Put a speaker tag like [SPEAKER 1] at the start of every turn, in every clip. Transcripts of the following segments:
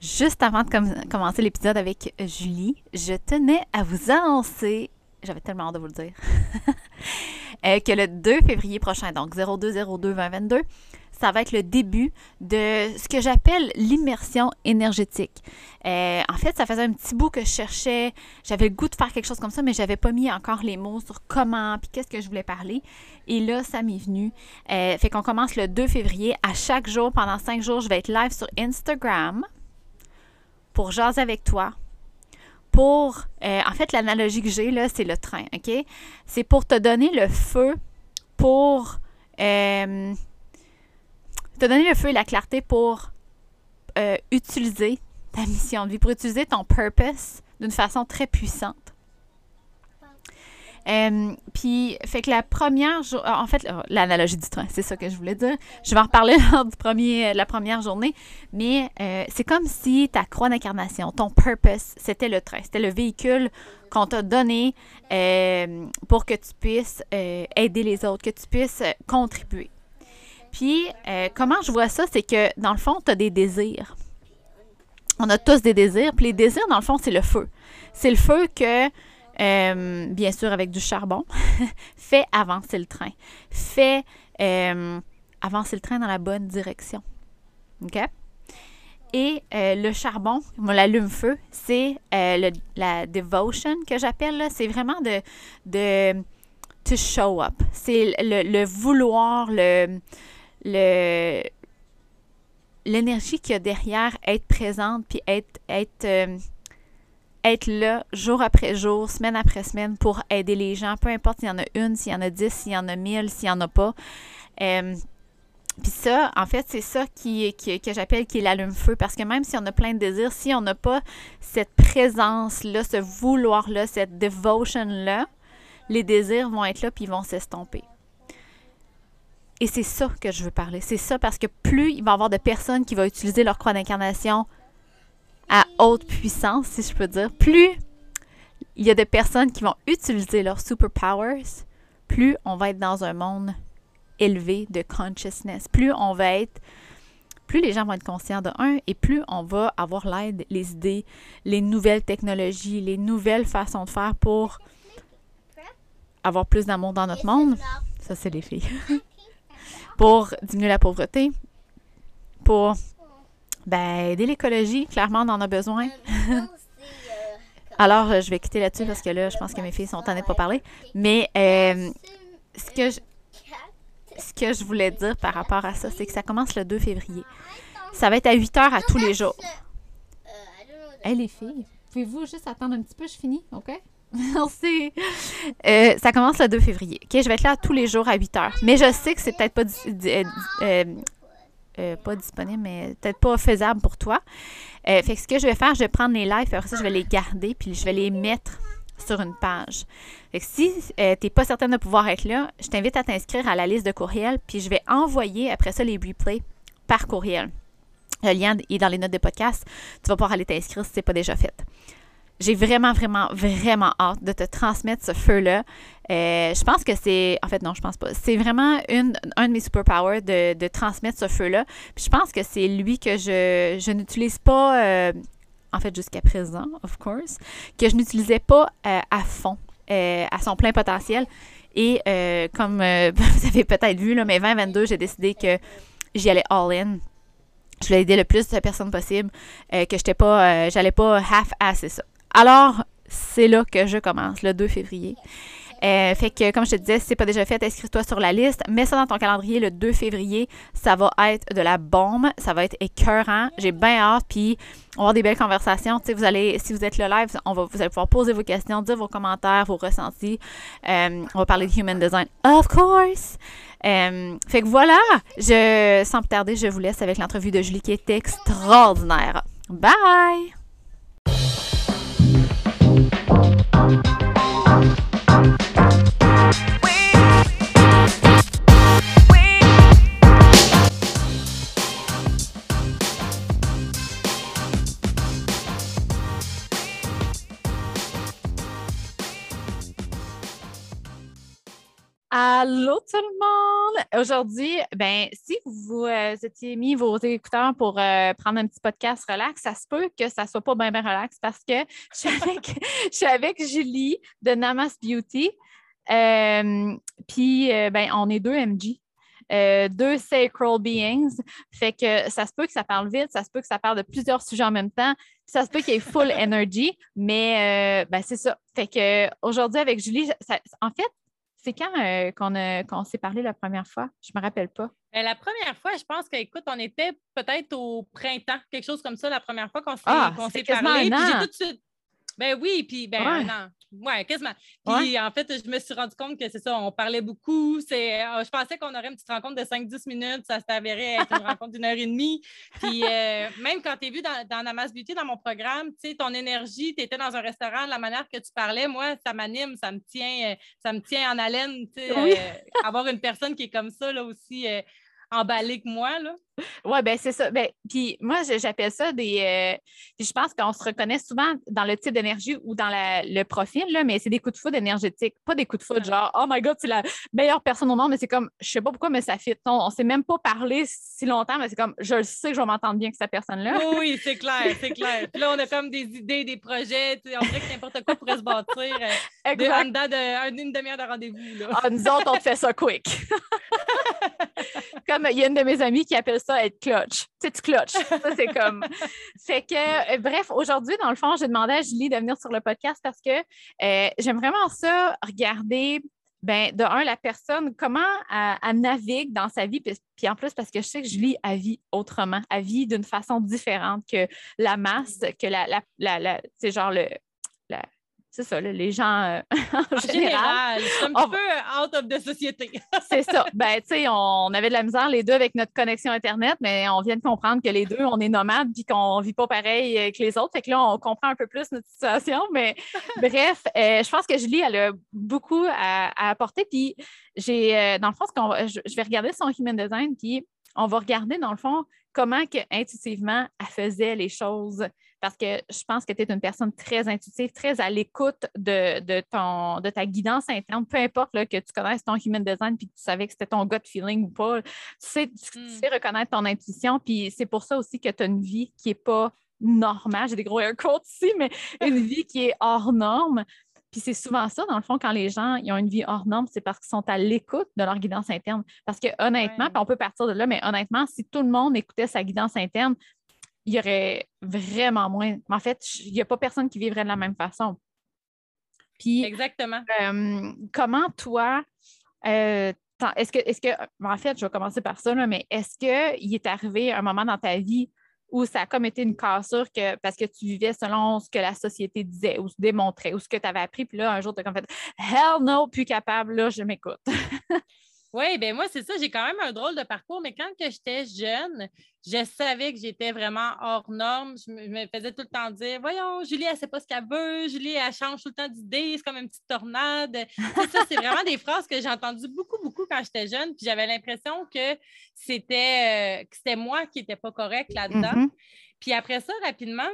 [SPEAKER 1] Juste avant de commencer l'épisode avec Julie, je tenais à vous annoncer, j'avais tellement hâte de vous le dire, euh, que le 2 février prochain, donc 02-02-2022, ça va être le début de ce que j'appelle l'immersion énergétique. Euh, en fait, ça faisait un petit bout que je cherchais, j'avais le goût de faire quelque chose comme ça, mais j'avais pas mis encore les mots sur comment, puis qu'est-ce que je voulais parler. Et là, ça m'est venu. Euh, fait qu'on commence le 2 février. À chaque jour, pendant cinq jours, je vais être live sur Instagram pour jaser avec toi, pour, euh, en fait, l'analogie que j'ai là, c'est le train, OK? C'est pour te donner le feu, pour euh, te donner le feu et la clarté pour euh, utiliser ta mission de vie, pour utiliser ton purpose d'une façon très puissante. Euh, puis, fait que la première journée, en fait, l'analogie du train, c'est ça que je voulais dire. Je vais en reparler lors du premier, la première journée, mais euh, c'est comme si ta croix d'incarnation, ton purpose, c'était le train, c'était le véhicule qu'on t'a donné euh, pour que tu puisses aider les autres, que tu puisses contribuer. Puis, comment je vois ça, c'est que dans le fond, tu as des désirs. On a tous des désirs, puis les désirs, dans le fond, c'est le feu. C'est le feu que euh, bien sûr avec du charbon, fait avancer le train, fait euh, avancer le train dans la bonne direction. OK? Et euh, le charbon, l'allume-feu, c'est la devotion que j'appelle. C'est vraiment de, de to show up. C'est le, vouloir, le, le l'énergie qu'il y a derrière être présente puis être, être être là jour après jour, semaine après semaine pour aider les gens, peu importe s'il y en a une, s'il y en a dix, s'il y en a mille, s'il n'y en a pas. Euh, puis ça, en fait, c'est ça qui, que j'appelle qui est l'allume-feu. Parce que même si on a plein de désirs, si on n'a pas cette présence-là, ce vouloir-là, cette devotion-là, les désirs vont être là puis ils vont s'estomper. Et c'est ça que je veux parler. C'est ça parce que plus il va y avoir de personnes qui vont utiliser leur croix d'incarnation à haute puissance, si je peux dire, plus il y a de personnes qui vont utiliser leurs superpowers, plus on va être dans un monde élevé de consciousness, plus on va être plus les gens vont être conscients de un et plus on va avoir l'aide, les idées, les nouvelles technologies, les nouvelles façons de faire pour avoir plus d'amour dans notre monde. Ça, c'est les filles. pour diminuer la pauvreté, pour ben, aider l'écologie, clairement, on en a besoin. Alors, euh, je vais quitter là-dessus parce que là, je pense que mes filles sont en train de pas parler. Mais euh, ce, que je, ce que je voulais dire par rapport à ça, c'est que ça commence le 2 février. Ça va être à 8 heures à tous les jours. Hé, les filles, pouvez-vous juste attendre un petit peu? Je finis, OK? Merci. Euh, ça commence le 2 février. OK, je vais être là tous les jours à 8 heures. Mais je sais que c'est peut-être pas euh, pas disponible, mais peut-être pas faisable pour toi. Euh, fait que ce que je vais faire, je vais prendre les lives, et après ça, je vais les garder, puis je vais les mettre sur une page. Fait si euh, tu n'es pas certaine de pouvoir être là, je t'invite à t'inscrire à la liste de courriels, puis je vais envoyer après ça les replays par courriel. Le lien est dans les notes de podcast. Tu vas pouvoir aller t'inscrire si ce n'est pas déjà fait j'ai vraiment, vraiment, vraiment hâte de te transmettre ce feu-là. Euh, je pense que c'est. En fait, non, je pense pas. C'est vraiment une, un de mes superpowers de, de transmettre ce feu-là. Je pense que c'est lui que je, je n'utilise pas, euh, en fait, jusqu'à présent, of course, que je n'utilisais pas euh, à fond, à son plein potentiel. Et comme vous avez peut-être vu, là, mais 2022, j'ai décidé que j'y allais all-in je voulais aider le plus de personnes possible, que j'étais pas, j'allais pas half-asser ça. Alors, c'est là que je commence, le 2 février. Euh, fait que, comme je te disais, si c'est pas déjà fait, inscris-toi sur la liste. Mets ça dans ton calendrier le 2 février. Ça va être de la bombe. Ça va être écœurant. J'ai bien hâte. Puis, on va avoir des belles conversations. vous allez, si vous êtes le live, on va, vous allez pouvoir poser vos questions, dire vos commentaires, vos ressentis. Euh, on va parler de human design, of course. Euh, fait que voilà. Je, sans plus tarder, je vous laisse avec l'entrevue de Julie qui est extraordinaire. Bye! Thank you Allô tout le monde! Aujourd'hui, ben, si vous euh, étiez mis vos écouteurs pour euh, prendre un petit podcast relax, ça se peut que ça ne soit pas bien relax parce que je suis avec, Julie de Namas Beauty. Euh, puis, ben, on est deux MG. deux sacral beings. Fait que ça se peut que ça parle vite, ça se peut que ça parle de plusieurs sujets en même temps, ça se peut qu'il y ait full energy, mais ben, c'est ça. Fait que aujourd'hui avec Julie, en fait, c'est quand euh, qu'on s'est parlé la première fois? Je ne me rappelle pas.
[SPEAKER 2] Ben, la première fois, je pense qu'écoute, on était peut-être au printemps, quelque chose comme ça, la première fois qu'on s'est ah, parlé. j'ai tout de suite. Ben oui, puis ben non. Oui, quasiment. Puis en fait, je me suis rendu compte que c'est ça, on parlait beaucoup. C'est, euh, je pensais qu'on aurait une petite rencontre de 5-10 minutes, ça s'est avéré être une rencontre d'une heure et demie. Puis euh, même quand tu es vu dans, dans Namas Beauty, dans mon programme, tu sais, ton énergie, tu étais dans un restaurant, la manière que tu parlais, moi, ça m'anime, ça me tient, euh, ça me tient en haleine, tu sais, avoir une personne qui est comme ça, là aussi emballé que moi. Là.
[SPEAKER 1] Oui, ben c'est ça. Ben, puis moi, j'appelle ça des. Euh, je pense qu'on se reconnaît souvent dans le type d'énergie ou dans le profil, là, mais c'est des coups de foudre énergétiques, pas des coups de foudre genre Oh my God, c'est la meilleure personne au monde, mais c'est comme je sais pas pourquoi, mais ça fit. On, ne s'est même pas parlé si longtemps, mais c'est comme je sais que je vais m'entendre bien avec cette personne-là.
[SPEAKER 2] Oui, c'est clair, c'est clair. Puis là, on a comme des idées, des projets, on dirait que n'importe quoi pourrait se bâtir euh, de, de, une demi-heure de rendez-vous.
[SPEAKER 1] Ah, nous autres, on fait ça quick. comme il y a une de mes amies qui appelle ça être clutch. Tu sais, tu clutch. Ça, c'est comme. Fait que, euh, bref, aujourd'hui, dans le fond, j'ai demandé à Julie de venir sur le podcast parce que euh, j'aime vraiment ça, regarder. Ben, de un, la personne, comment elle, navigue dans sa vie, puis, en plus, parce que je sais que Julie, a vit autrement, elle vit d'une façon différente que la masse, que la, la, la c'est genre le, c'est ça, les gens euh,
[SPEAKER 2] en, général. C'est un petit peu out of the société.
[SPEAKER 1] c'est ça. Ben, tu sais, on avait de la misère les deux avec notre connexion Internet, mais on vient de comprendre que les deux, on est nomades puis qu'on ne vit pas pareil que les autres. Fait que là, on comprend un peu plus notre situation. Mais bref, euh, je pense que Julie, elle a beaucoup à, apporter. Puis j'ai, euh, dans le fond, je, je vais regarder son human design, puis on va regarder, dans le fond, comment que, intuitivement elle faisait les choses parce que je pense que tu es une personne très intuitive, très à l'écoute de, de, ton, de ta guidance interne, peu importe là, que tu connaisses ton human design puis que tu savais que c'était ton gut feeling ou pas. Tu sais, tu, hmm. sais reconnaître ton intuition, puis c'est pour ça aussi que tu as une vie qui n'est pas normale. J'ai des gros air quotes ici, mais une vie qui est hors norme. Puis c'est souvent ça, dans le fond, quand les gens ils ont une vie hors norme, c'est parce qu'ils sont à l'écoute de leur guidance interne. Parce que honnêtement, puis on peut partir de là, mais honnêtement, si tout le monde écoutait sa guidance interne, il y aurait vraiment moins. En fait, il n'y a pas personne qui vivrait de la même façon.
[SPEAKER 2] Puis, Exactement.
[SPEAKER 1] Euh, comment toi, euh, est-ce que, est que, en fait, je vais commencer par ça, mais est-ce qu'il est arrivé un moment dans ta vie où ça a comme été une cassure que, parce que tu vivais selon ce que la société disait ou se démontrait ou ce que tu avais appris, puis là, un jour, tu as comme fait Hell no, plus capable, là, je m'écoute.
[SPEAKER 2] Oui, ben moi, c'est ça. J'ai quand même un drôle de parcours, mais quand j'étais jeune, je savais que j'étais vraiment hors norme. Je me, faisais tout le temps dire Voyons, Julie, elle ne sait pas ce qu'elle veut. Julie, elle change tout le temps d'idée. C'est comme une petite tornade. ça, c'est vraiment des phrases que j'ai entendues beaucoup, beaucoup quand j'étais jeune. Puis j'avais l'impression que c'était, euh, moi qui n'étais pas correcte là-dedans. Mm-hmm. Puis après ça, rapidement,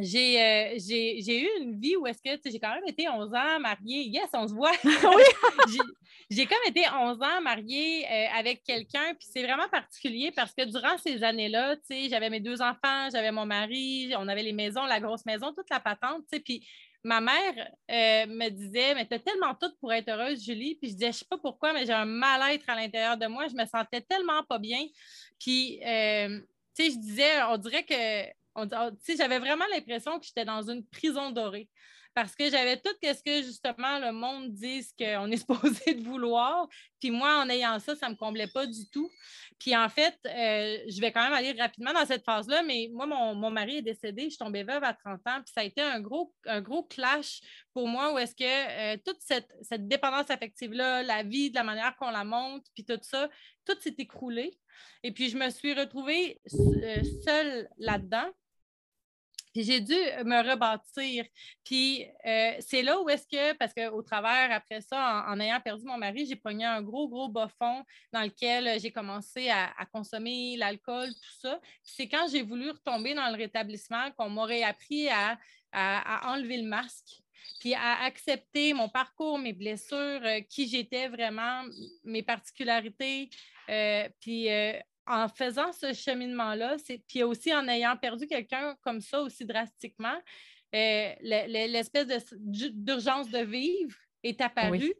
[SPEAKER 2] euh, j'ai, eu une vie où est-ce que j'ai quand même été 11 ans mariée. Yes, on se voit. j'ai, comme été 11 ans mariée euh, avec quelqu'un, puis c'est vraiment particulier parce que durant ces années-là, j'avais mes deux enfants, j'avais mon mari, on avait les maisons, la grosse maison, toute la patente, puis ma mère euh, me disait Mais t'as tellement tout pour être heureuse, Julie. Puis je disais Je sais pas pourquoi, mais j'ai un mal-être à l'intérieur de moi. Je me sentais tellement pas bien. Puis, tu sais, je disais On dirait que j'avais vraiment l'impression que j'étais dans une prison dorée parce que j'avais tout ce que justement le monde dit qu'on est supposé de vouloir. Puis moi, en ayant ça, ça ne me comblait pas du tout. Puis en fait, euh, je vais quand même aller rapidement dans cette phase-là, mais moi, mon, mari est décédé, je suis tombée veuve à 30 ans, puis ça a été un gros, un gros clash pour moi où est-ce que euh, toute cette, cette dépendance affective-là, la vie, de la manière qu'on la monte, puis tout ça, tout s'est écroulé. Et puis je me suis retrouvée euh, seule là-dedans j'ai dû me rebâtir. Puis euh, c'est là où est-ce que, parce qu'au travers, après ça, en, ayant perdu mon mari, j'ai pogné un gros, gros bas fond dans lequel j'ai commencé à, consommer l'alcool, tout ça. c'est quand j'ai voulu retomber dans le rétablissement qu'on m'aurait appris à, à, enlever le masque. puis à accepter mon parcours, mes blessures, euh, qui j'étais vraiment, mes particularités. Euh, puis en faisant ce cheminement-là, puis aussi en ayant perdu quelqu'un comme ça aussi drastiquement, l'espèce d'urgence de vivre est apparue.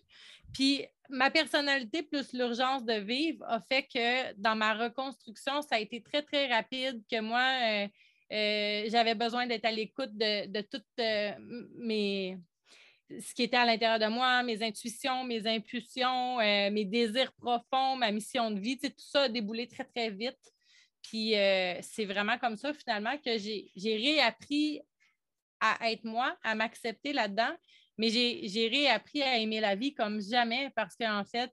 [SPEAKER 2] Puis ma personnalité plus l'urgence de vivre a fait que dans ma reconstruction, ça a été très, très rapide, que moi, euh, j'avais besoin d'être à l'écoute de, de toutes euh, mes ce qui était à l'intérieur de moi, mes intuitions, mes impulsions, euh, mes désirs profonds, ma mission de vie, tout ça a déboulé très, très vite. Puis c'est vraiment comme ça, finalement, que j'ai réappris à être moi, à m'accepter là-dedans, mais j'ai réappris à aimer la vie comme jamais parce qu'en fait,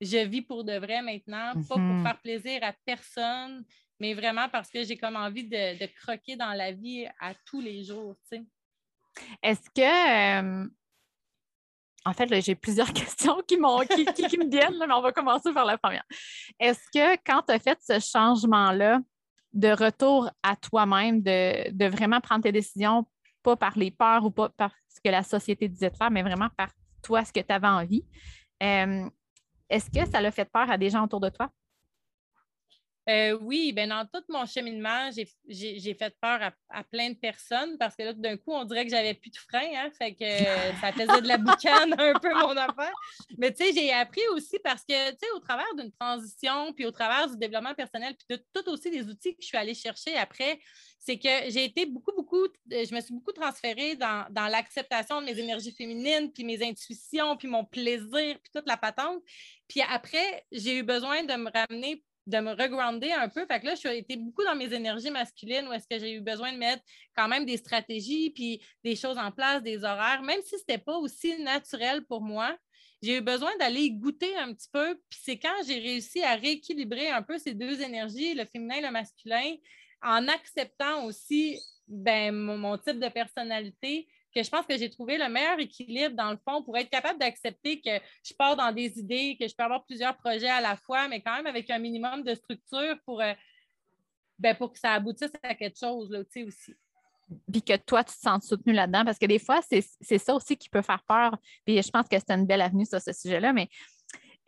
[SPEAKER 2] je vis pour de vrai maintenant, pas pour mm-hmm. faire plaisir à personne, mais vraiment parce que j'ai comme envie de, croquer dans la vie à tous les jours.
[SPEAKER 1] Est-ce que. Euh, en fait, j'ai plusieurs questions qui, qui, me viennent, mais on va commencer par la première. Est-ce que quand tu as fait ce changement-là de retour à toi-même, de, vraiment prendre tes décisions, pas par les peurs ou pas par ce que la société disait de faire, mais vraiment par toi, ce que tu avais envie, euh, est-ce que ça l'a fait peur à des gens autour de toi?
[SPEAKER 2] Euh, oui, ben dans tout mon cheminement, j'ai fait peur à, plein de personnes parce que là, d'un coup, on dirait que j'avais plus de frein, hein, fait que ça faisait de la boucane un peu mon affaire. Mais tu sais, j'ai appris aussi parce que, tu sais, au travers d'une transition, puis au travers du développement personnel, puis de tout aussi des outils que je suis allée chercher après, c'est que j'ai été beaucoup, beaucoup, je me suis beaucoup transférée dans, dans l'acceptation de mes énergies féminines, puis mes intuitions, puis mon plaisir, puis toute la patente. Puis après, j'ai eu besoin de me ramener de me regrounder un peu. Fait que là, je suis été beaucoup dans mes énergies masculines où est-ce que j'ai eu besoin de mettre quand même des stratégies puis des choses en place, des horaires, même si ce n'était pas aussi naturel pour moi. J'ai eu besoin d'aller goûter un petit peu. Puis c'est quand j'ai réussi à rééquilibrer un peu ces deux énergies, le féminin et le masculin, en acceptant aussi ben, mon type de personnalité, que je pense que j'ai trouvé le meilleur équilibre dans le fond pour être capable d'accepter que je pars dans des idées, que je peux avoir plusieurs projets à la fois, mais quand même avec un minimum de structure pour, euh, ben, pour que ça aboutisse à quelque chose là, aussi.
[SPEAKER 1] Puis que toi, tu te sens soutenu là-dedans, parce que des fois, c'est ça aussi qui peut faire peur. Puis je pense que c'est une belle avenue sur ce sujet-là, mais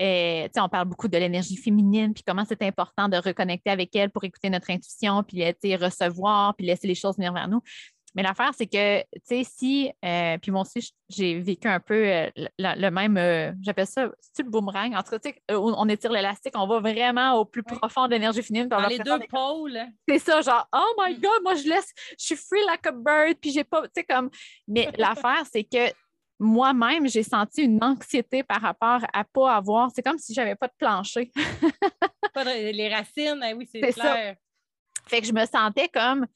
[SPEAKER 1] euh, on parle beaucoup de l'énergie féminine, puis comment c'est important de reconnecter avec elle pour écouter notre intuition, puis recevoir, puis laisser les choses venir vers nous. Mais l'affaire, c'est que, tu sais, si, euh, puis moi aussi, j'ai vécu un peu euh, le, même, euh, j'appelle ça, c'est le boomerang? En tout cas, tu sais, on étire l'élastique, on va vraiment au plus profond de l'énergie féminine.
[SPEAKER 2] Dans les deux pôles.
[SPEAKER 1] C'est ça, genre, oh my God, moi, je laisse, je suis free like a bird, puis j'ai pas, tu sais, comme. Mais l'affaire, c'est que moi-même, j'ai senti une anxiété par rapport à pas avoir, c'est comme si j'avais pas de plancher.
[SPEAKER 2] pas les racines, eh oui, c'est clair. Ça.
[SPEAKER 1] Fait que je me sentais comme,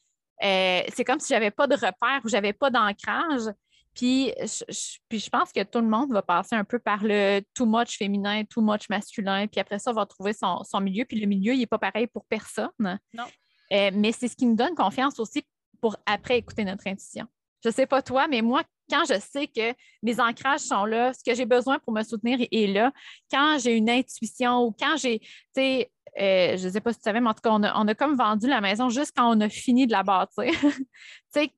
[SPEAKER 1] euh, c'est comme si j'avais pas de repère ou j'avais pas d'ancrage. Puis je, puis je pense que tout le monde va passer un peu par le too much féminin, too much masculin, puis après ça, on va trouver son, milieu. Puis le milieu, il n'est pas pareil pour personne.
[SPEAKER 2] Non.
[SPEAKER 1] Euh, mais c'est ce qui nous donne confiance aussi pour après écouter notre intuition. Je ne sais pas toi, mais moi, quand je sais que mes ancrages sont là, ce que j'ai besoin pour me soutenir est là, quand j'ai une intuition ou quand j'ai, tu sais, euh, je ne sais pas si tu savais, mais en tout cas, on a, comme vendu la maison juste quand on a fini de la bâtir. puis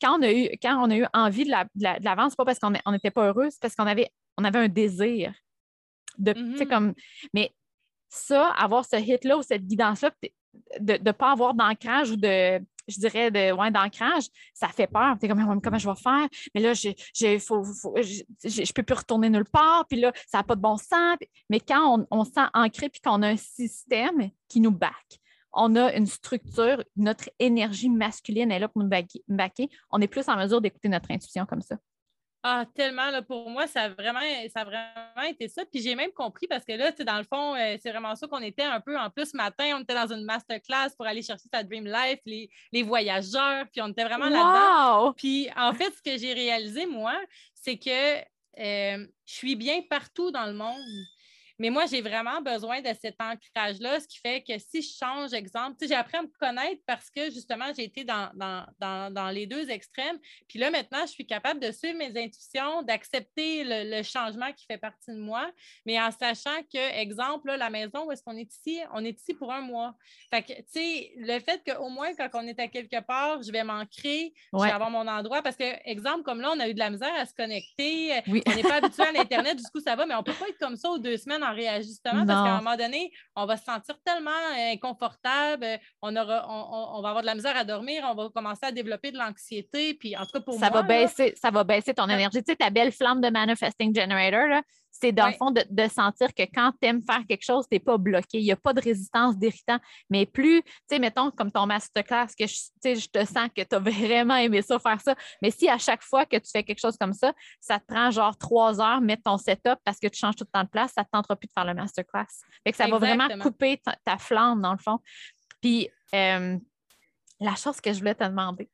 [SPEAKER 1] quand on a eu, quand on a eu envie de la, de la, vendre, ce pas parce qu'on n'était pas heureux, c'est parce qu'on avait, on avait un désir. De, mm-hmm. comme, mais ça, avoir ce hit-là ou cette guidance-là, de ne pas avoir d'ancrage ou de, je dirais, de, ouais, d'ancrage, ça fait peur. Comment je vais faire? Mais là, je ne peux plus retourner nulle part. Puis là, ça n'a pas de bon sens. Mais quand on, on sent ancré puis qu'on a un système qui nous back, on a une structure, notre énergie masculine est là pour nous backer, on est plus en mesure d'écouter notre intuition comme ça.
[SPEAKER 2] Ah, tellement, là, pour moi, ça a vraiment, ça vraiment été ça. Puis j'ai même compris parce que là, dans le fond, euh, c'est vraiment ça qu'on était un peu. En plus, ce matin, on était dans une masterclass pour aller chercher sa Dream Life, les, voyageurs, puis on était vraiment là-dedans. Puis en fait, ce que j'ai réalisé, moi, c'est que euh, je suis bien partout dans le monde. Mais moi, j'ai vraiment besoin de cet ancrage-là, ce qui fait que si je change, exemple, j'ai appris à me connaître parce que justement, j'ai été dans, dans, les deux extrêmes. Puis là, maintenant, je suis capable de suivre mes intuitions, d'accepter le, changement qui fait partie de moi, mais en sachant que, exemple, la maison où est-ce qu'on est ici, on est ici pour un mois. Fait que, tu sais, le fait qu'au moins, quand on est à quelque part, je vais m'ancrer, je vais avoir mon endroit. Parce que, exemple, comme là, on a eu de la misère à se connecter. On n'est pas habitué à l'Internet, du coup, ça va, mais on ne peut pas être comme ça aux deux semaines en réajustement parce qu'à un moment donné, on va se sentir tellement inconfortable, on, aura, on, va avoir de la misère à dormir, on va commencer à développer de l'anxiété. Puis, en tout cas, pour
[SPEAKER 1] ça
[SPEAKER 2] moi.
[SPEAKER 1] Va baisser, ça va baisser ton énergie. Tu sais, ta belle flamme de Manifesting Generator, là, c'est dans le fond de, sentir que quand tu aimes faire quelque chose, tu n'es pas bloqué. Il n'y a pas de résistance d'irritant. Mais plus, tu sais, mettons, comme ton masterclass, que je, je te sens que tu as vraiment aimé ça, faire ça. Mais si à chaque fois que tu fais quelque chose comme ça, ça te prend genre trois heures, mettre ton setup parce que tu changes tout le temps de place, ça ne te tentera plus de faire le masterclass. Fait que ça va vraiment couper ta, flamme, dans le fond. Puis, euh, la chose que je voulais te demander,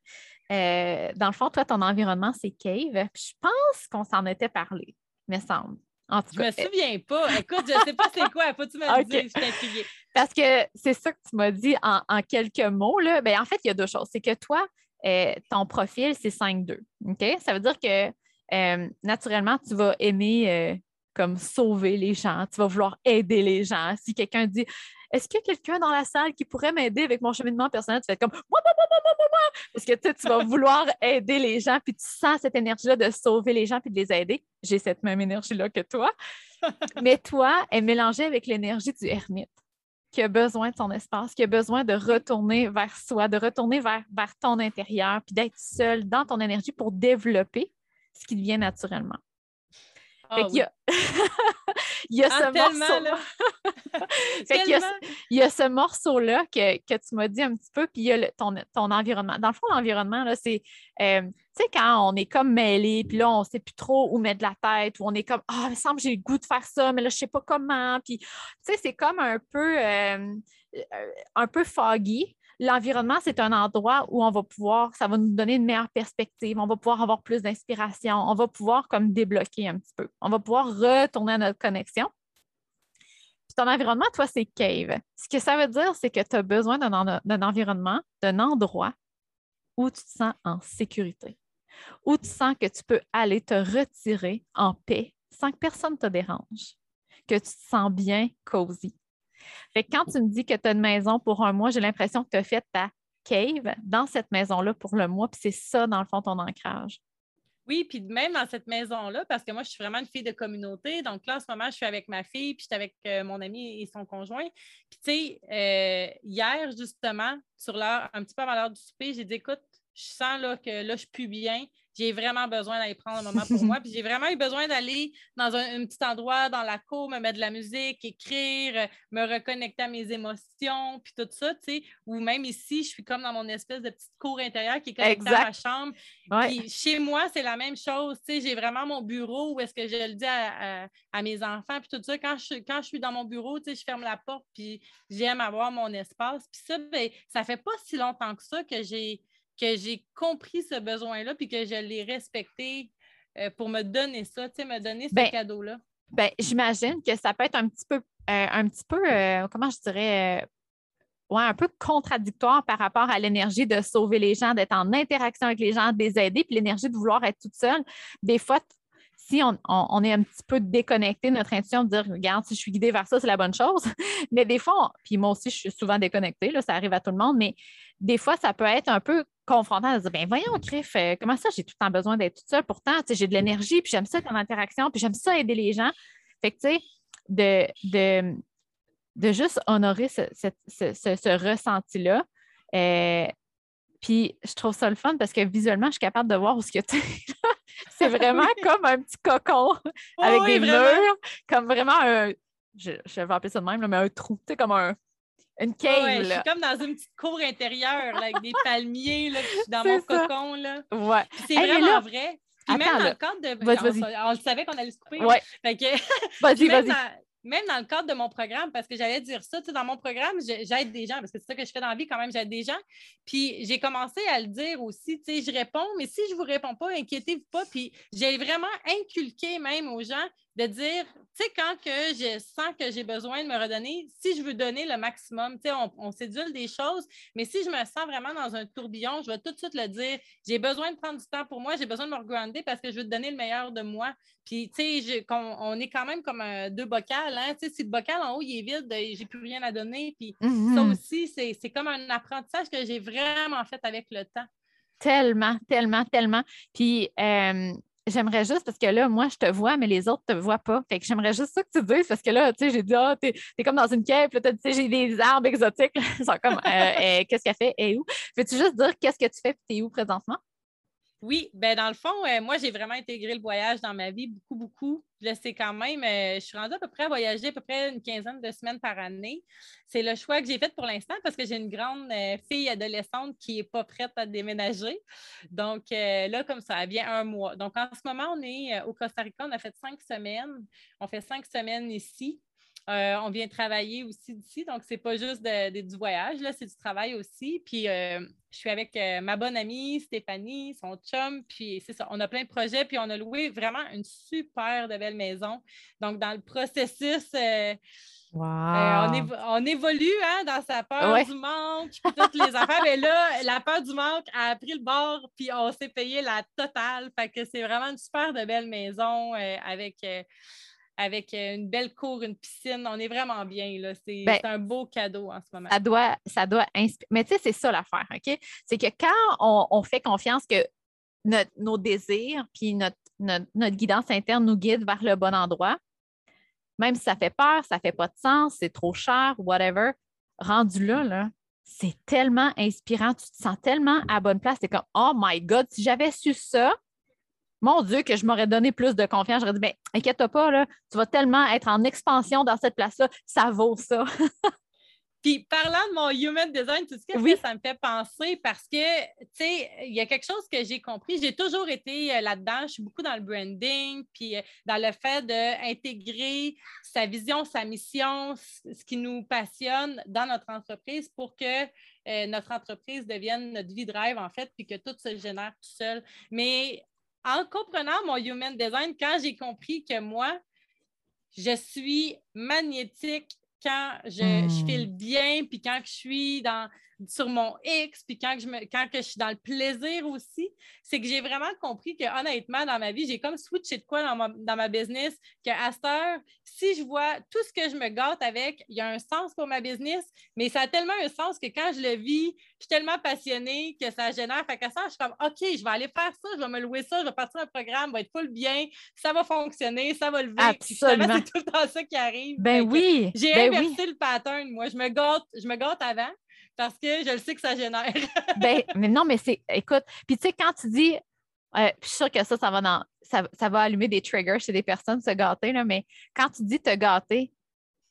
[SPEAKER 1] euh, dans le fond, toi, ton environnement, c'est cave. je pense qu'on s'en était parlé, me semble.
[SPEAKER 2] En tout je me souviens pas. Écoute, je ne sais pas c'est quoi. Faut que tu me le dises, je
[SPEAKER 1] Parce que c'est ça que tu m'as dit en, quelques mots. Là. Ben, en fait, il y a deux choses. C'est que toi, euh, ton profil, c'est 5-2. OK? Ça veut dire que euh, naturellement, tu vas aimer euh, comme sauver les gens. Tu vas vouloir aider les gens. Si quelqu'un dit est-ce qu'il y a quelqu'un dans la salle qui pourrait m'aider avec mon cheminement personnel? Tu fais comme moi, moi, moi, moi, moi, parce que tu, vas vouloir aider les gens, puis tu sens cette énergie-là de sauver les gens puis de les aider. J'ai cette même énergie-là que toi. Mais toi, elle est mélangée avec l'énergie du ermite qui a besoin de son espace, qui a besoin de retourner vers soi, de retourner vers, vers ton intérieur, puis d'être seul dans ton énergie pour développer ce qui vient naturellement.
[SPEAKER 2] Ah il, y a...
[SPEAKER 1] il ah, ce morceau-là. il, y a... ce morceau-là que, tu m'as dit un petit peu, puis il y a ton, environnement. Dans le fond, l'environnement, c'est, euh, tu sais, quand on est comme mêlé, puis là, on ne sait plus trop où mettre la tête, ou on est comme, ah, il me semble que j'ai le goût de faire ça, mais là, je ne sais pas comment. Puis, tu sais, c'est comme un peu, euh, euh, un peu foggy l'environnement, c'est un endroit où on va pouvoir, ça va nous donner une meilleure perspective, on va pouvoir avoir plus d'inspiration, on va pouvoir comme débloquer un petit peu, on va pouvoir retourner à notre connexion. Puis ton environnement, toi, c'est cave. Ce que ça veut dire, c'est que tu as besoin d'un environnement, d'un endroit où tu te sens en sécurité, où tu sens que tu peux aller te retirer en paix sans que personne te dérange, que tu te sens bien cosy. Fait quand tu me dis que tu as une maison pour un mois, j'ai l'impression que tu as fait ta cave dans cette maison-là pour le mois, puis c'est ça, dans le fond, ton ancrage.
[SPEAKER 2] Oui, puis même dans cette maison-là, parce que moi, je suis vraiment une fille de communauté. Donc là, en ce moment, je suis avec ma fille, puis je suis avec euh, mon ami et son conjoint. Puis, tu sais, euh, hier, justement, sur l'heure, un petit peu avant l'heure du souper, j'ai dit, écoute, je sens là, que là, je pue bien j'ai vraiment besoin d'aller prendre un moment pour moi. Puis j'ai vraiment eu besoin d'aller dans un, petit endroit, dans la cour, me mettre de la musique, écrire, me reconnecter à mes émotions, puis tout ça, tu sais. Ou même ici, je suis comme dans mon espèce de petite cour intérieure qui est connectée à ma chambre. Puis chez moi, c'est la même chose, tu sais. J'ai vraiment mon bureau où est-ce que je le dis à, mes enfants, puis tout ça. Quand je, quand je suis dans mon bureau, tu sais, je ferme la porte, puis j'aime avoir mon espace. Puis ça, ben, ça fait pas si longtemps que ça que j'ai que j'ai compris ce besoin-là puis que je l'ai respecté euh, pour me donner ça, tu sais, me donner ce ben, cadeau-là?
[SPEAKER 1] Ben, j'imagine que ça peut être un petit peu, euh, un petit peu, euh, comment je dirais, ouais, un peu contradictoire par rapport à l'énergie de sauver les gens, d'être en interaction avec les gens, de les aider, puis l'énergie de vouloir être toute seule. Des fois, si on, est un petit peu déconnecté, notre intuition de dire, regarde, si je suis guidée vers ça, c'est la bonne chose. mais des fois, puis moi aussi, je suis souvent déconnectée, là, ça arrive à tout le monde, mais des fois, ça peut être un peu confrontant de dire, ben voyons, Criff, euh, comment ça, j'ai tout le temps besoin d'être toute seule. Pourtant, j'ai de l'énergie, puis j'aime ça comme interaction, puis j'aime ça aider les gens. Fait que, tu sais, de, de, de, juste honorer ce, ressenti-là. Euh, puis je trouve ça le fun parce que visuellement, je suis capable de voir où ce que tu c'est vraiment comme un petit cocon avec des murs, comme vraiment un. Je, je, vais appeler ça de même, mais un trou, tu sais, comme un, une cave. je
[SPEAKER 2] suis comme dans une petite cour intérieure avec des palmiers, là, dans mon cocon. Là.
[SPEAKER 1] Ouais.
[SPEAKER 2] C'est vraiment vrai. Puis même dans le cadre de. On, le savait qu'on allait se couper. Ouais.
[SPEAKER 1] vas-y, vas-y
[SPEAKER 2] même dans le cadre de mon programme, parce que j'allais dire ça, tu sais, dans mon programme, j'aide des gens, parce que c'est ça que je fais dans la vie quand même, j'aide des gens. Puis j'ai commencé à le dire aussi, tu sais, je réponds, mais si je ne vous réponds pas, inquiétez-vous pas. Puis j'ai vraiment inculqué même aux gens, de dire, tu sais, quand que je sens que j'ai besoin de me redonner, si je veux donner le maximum, tu sais, on, on sédule des choses, mais si je me sens vraiment dans un tourbillon, je vais tout de suite le dire, j'ai besoin de prendre du temps pour moi, j'ai besoin de me regrander parce que je veux te donner le meilleur de moi. Puis, tu sais, on, est quand même comme deux bocals, hein? Tu sais, si le bocal en haut, il est vide, ben, j'ai plus rien à donner. Puis, ça mm-hmm. aussi, c'est comme un apprentissage que j'ai vraiment fait avec le temps.
[SPEAKER 1] Tellement, tellement, tellement. Puis, euh, j'aimerais juste, parce que là, moi, je te vois, mais les autres ne te voient pas. Fait que j'aimerais juste ça que tu dises, parce que là, tu sais, j'ai dit, ah, t'es, es comme dans une cape, là, tu sais, j'ai des arbres exotiques. Ils sont comme, euh, euh, qu'est-ce qu'elle fait? Et où? Veux-tu juste dire qu'est-ce que tu fais et es où présentement?
[SPEAKER 2] Oui, ben dans le fond, euh, moi, j'ai vraiment intégré le voyage dans ma vie beaucoup, beaucoup. Je sais quand même, je suis rendue à peu près à voyager à peu près une quinzaine de semaines par année. C'est le choix que j'ai fait pour l'instant parce que j'ai une grande fille adolescente qui n'est pas prête à déménager. Donc là, comme ça, elle vient un mois. Donc en ce moment, on est au Costa Rica, on a fait cinq semaines. On fait cinq semaines ici. Euh, on vient travailler aussi d'ici, donc c'est pas juste du voyage, là, c'est du travail aussi. Puis euh, je suis avec euh, ma bonne amie Stéphanie, son chum, puis c'est ça, on a plein de projets, puis on a loué vraiment une super de belle maison. Donc, dans le processus, on, évolue hein, dans sa peur du manque, puis toutes les affaires. Mais là, la peur du manque a pris le bord, puis on s'est payé la totale. Fait que c'est vraiment une super de belle maison avec avec euh, une belle cour, une piscine. On est vraiment bien. Là. C'est, ben, un beau cadeau en ce moment.
[SPEAKER 1] Ça doit, ça doit inspirer. Mais tu sais, c'est ça l'affaire, OK? C'est que quand on, fait confiance que nos désirs puis notre, notre, guidance interne nous guide vers le bon endroit, même si ça fait peur, ça ne fait pas de sens, c'est trop cher, whatever, rendu là, là, c'est tellement inspirant, tu te sens tellement à bonne place. C'est comme, oh my God, si j'avais su ça, mon Dieu, que je m'aurais donné plus de confiance. J'aurais dit, ben, inquiète-toi pas, là, tu vas tellement être en expansion dans cette place-là, ça vaut ça.
[SPEAKER 2] Puis parlant de mon human design, tout ce que ça me fait penser parce que, tu sais, il y a quelque chose que j'ai compris. J'ai toujours été euh, là-dedans. Je suis beaucoup dans le branding, puis euh, dans le fait d'intégrer sa vision, sa mission, ce qui nous passionne dans notre entreprise pour que euh, notre entreprise devienne notre vie de rêve, en fait, puis que tout se génère tout seul. Mais en comprenant mon human design, quand j'ai compris que moi, je suis magnétique quand je, je, hmm. file bien, puis quand je suis dans, sur mon X, puis quand, je me, quand que je suis dans le plaisir aussi, c'est que j'ai vraiment compris que honnêtement, dans ma vie, j'ai comme switché de quoi dans ma, dans ma business, qu'à cette heure, si je vois tout ce que je me gâte avec, il y a un sens pour ma business, mais ça a tellement un sens que quand je le vis, je suis tellement passionnée que ça génère. Fait que ça, je suis comme, OK, je vais aller faire ça, je vais me louer ça, je vais partir un programme, va être full bien, ça va fonctionner, ça va lever.
[SPEAKER 1] Absolument.
[SPEAKER 2] C'est tout le temps ça qui arrive.
[SPEAKER 1] Ben oui.
[SPEAKER 2] J'ai
[SPEAKER 1] ben
[SPEAKER 2] inversé le pattern. Moi, je me gâte, je me gâte avant parce que je le sais que ça génère.
[SPEAKER 1] ben, mais non, mais c'est, écoute, puis tu sais, quand tu dis, euh, je suis sûre que ça, ça va, ça, va allumer des triggers chez des personnes, se gâter, là, mais quand tu dis te gâter,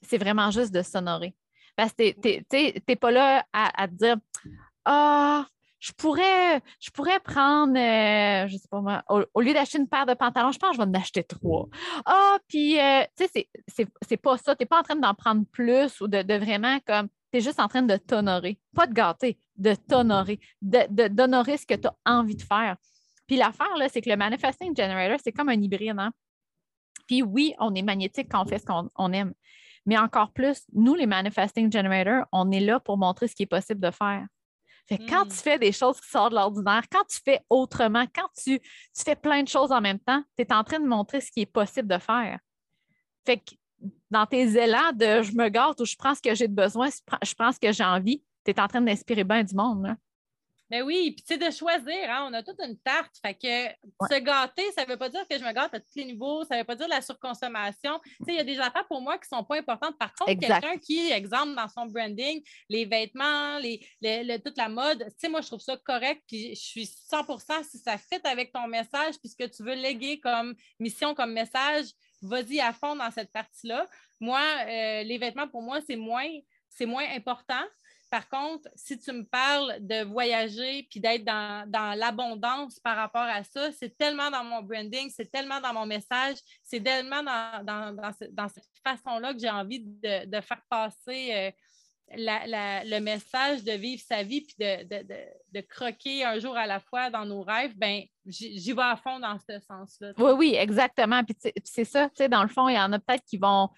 [SPEAKER 1] c'est vraiment juste de s'honorer. Parce que tu n'es pas là à, te dire, ah, je pourrais, je pourrais prendre, euh, je sais pas moi, au, lieu d'acheter une paire de pantalons, je pense que je vais en acheter trois. Ah, puis, euh, tu sais, c'est pas ça. Tu n'es pas en train d'en prendre plus ou de, de vraiment comme tu es juste en train de t'honorer. Pas de gâter, de t'honorer, d'honorer ce que tu as envie de faire. Puis l'affaire, là, c'est que le Manifesting Generator, c'est comme un hybride. Hein? Puis oui, on est magnétique quand on fait ce qu'on aime. Mais encore plus, nous, les Manifesting Generators, on est là pour montrer ce qui est possible de faire. Fait quand hmm. tu fais des choses qui sortent de l'ordinaire, quand tu fais autrement, quand tu, tu fais plein de choses en même temps, tu es en train de montrer ce qui est possible de faire. Fait que dans tes élans de je me gâte ou je prends ce que j'ai de besoin, je prends ce que j'ai envie, tu es en train d'inspirer bien du monde. Là.
[SPEAKER 2] Mais ben oui, puis tu sais, de choisir, hein, on a toute une tarte. Fait que se gâter, ça ne veut pas dire que je me gâte à tous les niveaux, ça ne veut pas dire la surconsommation. Tu sais, il y a des affaires pour moi qui ne sont pas importantes. Par contre, quelqu'un qui, exemple, dans son branding, les vêtements, les, toute la mode, tu sais, moi, je trouve ça correct, puis je suis 100% si ça fit avec ton message, puis ce que tu veux léguer comme mission, comme message, vas-y à fond dans cette partie-là. Moi, euh, les vêtements, pour moi, c'est moins, important. Par contre, si tu me parles de voyager puis d'être dans, l'abondance par rapport à ça, c'est tellement dans mon branding, c'est tellement dans mon message, c'est tellement dans, cette façon-là que j'ai envie de, faire passer le message de vivre sa vie puis de, croquer un jour à la fois dans nos rêves, ben j'y vais à fond dans ce sens-là.
[SPEAKER 1] Oui, oui, exactement. Puis c'est ça, tu sais, dans le fond, il y en a peut-être qui vont.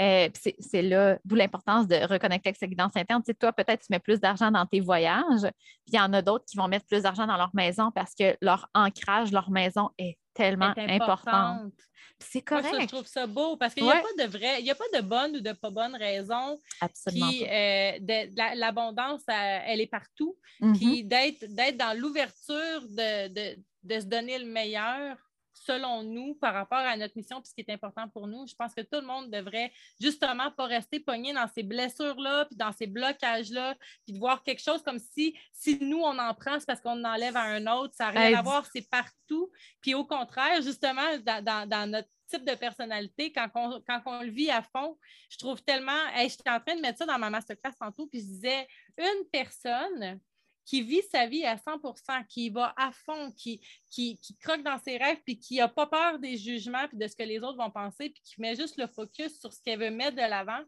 [SPEAKER 1] Euh, c'est là d'où l'importance de reconnecter avec sa guidance interne. Tu sais, toi, peut-être tu mets plus d'argent dans tes voyages, puis il y en a d'autres qui vont mettre plus d'argent dans leur maison parce que leur ancrage, leur maison est tellement importante. C'est correct.
[SPEAKER 2] je trouve ça beau parce qu'il n'y a pas de vrai, il n'y a pas de bonne ou de pas bonne raison.
[SPEAKER 1] Absolument.
[SPEAKER 2] Puis euh, l'abondance, elle est partout.
[SPEAKER 1] Mm-hmm.
[SPEAKER 2] Puis d'être dans l'ouverture de, de, se donner le meilleur selon nous, par rapport à notre mission, puis ce qui est important pour nous. Je pense que tout le monde devrait justement pas rester pogné dans ces blessures-là, puis dans ces blocages-là, puis de voir quelque chose comme si, si nous, on en prend, c'est parce qu'on enlève à un autre. Ça n'a rien à voir, c'est partout. Puis au contraire, justement, dans, notre type de personnalité, quand on, quand on le vit à fond, je trouve tellement. je j'étais en train de mettre ça dans ma masterclass tantôt, puis je disais une personne qui vit sa vie à 100% qui va à fond, qui, croque dans ses rêves, puis qui n'a pas peur des jugements, puis de ce que les autres vont penser, puis qui met juste le focus sur ce qu'elle veut mettre de l'avant,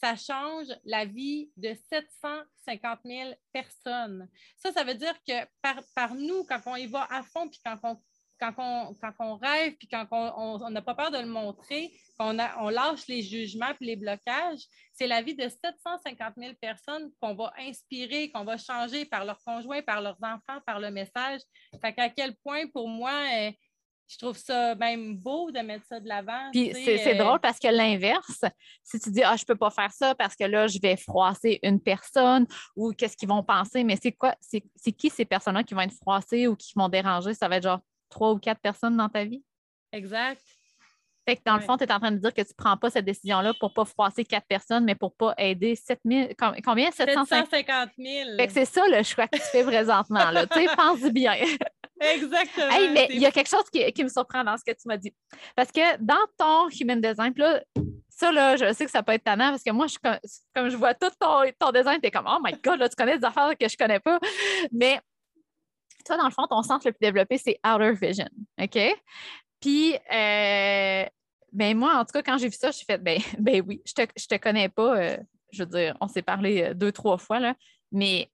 [SPEAKER 2] ça change la vie de 750 000 personnes. Ça, ça veut dire que par, par nous, quand on y va à fond, puis quand on quand on, rêve, puis quand on n'a pas peur de le montrer, qu'on on lâche les jugements et les blocages, c'est la vie de 750 000 personnes qu'on va inspirer, qu'on va changer par leurs conjoints, par leurs enfants, par le message. Fait qu'à quel point, pour moi, euh, je trouve ça même beau de mettre ça de l'avant.
[SPEAKER 1] Puis c'est euh, drôle parce que l'inverse, si tu dis Ah, je ne peux pas faire ça parce que là, je vais froisser une personne ou qu'est-ce qu'ils vont penser, mais c'est quoi, c'est qui ces personnes-là qui vont être froissées ou qui vont déranger? Ça va être genre trois ou quatre personnes dans ta vie.
[SPEAKER 2] Exact.
[SPEAKER 1] Fait que dans le fond, tu es en train de dire que tu ne prends pas cette décision-là pour ne pas froisser quatre personnes, mais pour ne pas aider 7 000. Combien?
[SPEAKER 2] 750 000.
[SPEAKER 1] Fait que c'est ça le choix que tu fais présentement. Là. tu sais, pense bien.
[SPEAKER 2] Exactement.
[SPEAKER 1] Hey, mais il y a quelque chose qui, me surprend dans ce que tu m'as dit. Parce que dans ton Human Design, là, ça, là, je sais que ça peut être tannant parce que moi, je, comme je vois tout ton, ton design, tu es comme, oh my God, là, tu connais des affaires que je ne connais pas. Mais toi, dans le fond, ton centre le plus développé, c'est Outer Vision. OK? Puis, euh, ben moi, en tout cas, quand j'ai vu ça, j'ai fait, ben, ben oui, je te, te connais pas. Euh, je veux dire, on s'est parlé euh, deux, trois fois, là, mais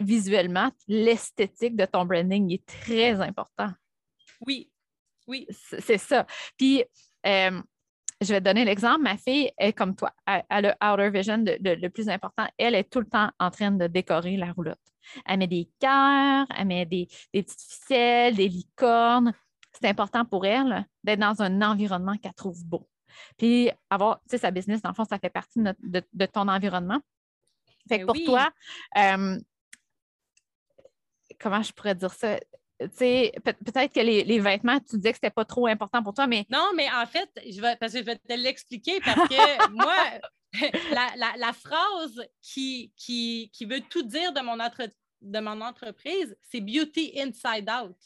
[SPEAKER 1] visuellement, l'esthétique de ton branding est très important.
[SPEAKER 2] Oui, oui.
[SPEAKER 1] C'est ça. Puis, je vais te donner l'exemple. Ma fille est comme toi. Elle, a Outer Vision, le plus important. Elle est tout le temps en train de décorer la roulotte. Elle met des cœurs, elle met des, petites ficelles, des licornes. C'est important pour elle d'être dans un environnement qu'elle trouve beau. Puis avoir, tu sais, sa business, dans le fond, ça fait partie de, ton environnement. Fait que ben pour toi, euh, comment je pourrais dire ça? Peut-être que les, vêtements, tu disais que c'était pas trop important pour toi, mais.
[SPEAKER 2] Non, mais en fait, je vais, parce que je vais te l'expliquer parce que moi, la, phrase qui, qui, qui, veut tout dire de mon, de mon entreprise, c'est Beauty Inside Out.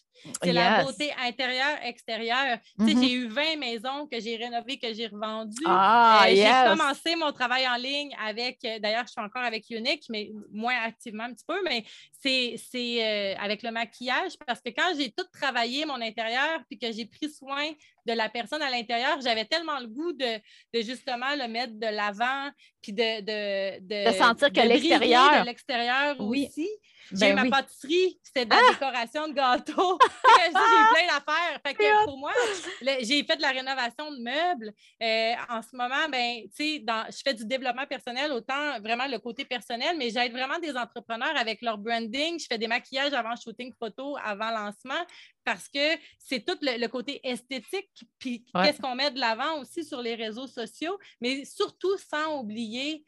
[SPEAKER 2] C'est la beauté intérieure, extérieure. Mm-hmm. J'ai eu 20 maisons que j'ai rénovées, que j'ai revendues.
[SPEAKER 1] Ah,
[SPEAKER 2] euh, j'ai commencé mon travail en ligne avec, euh, d'ailleurs, je suis encore avec Unique, mais moins activement un petit peu, mais c'est euh, avec le maquillage parce que quand j'ai tout travaillé mon intérieur puis que j'ai pris soin de la personne à l'intérieur, j'avais tellement le goût de, justement le mettre de l'avant puis de, de,
[SPEAKER 1] de, sentir que l'extérieur.
[SPEAKER 2] de l'extérieur
[SPEAKER 1] oui.
[SPEAKER 2] aussi. J'ai
[SPEAKER 1] ben
[SPEAKER 2] ma pâtisserie, c'était de la ah! décoration de gâteaux. J'ai plein d'affaires. Fait que pour moi, j'ai fait de la rénovation de meubles. Euh, en ce moment, ben, je fais du développement personnel, autant vraiment le côté personnel, mais j'aide vraiment des entrepreneurs avec leur branding. Je fais des maquillages avant shooting photo, avant lancement, parce que c'est tout le, côté esthétique, puis qu'est-ce qu'on met de l'avant aussi sur les réseaux sociaux, mais surtout sans oublier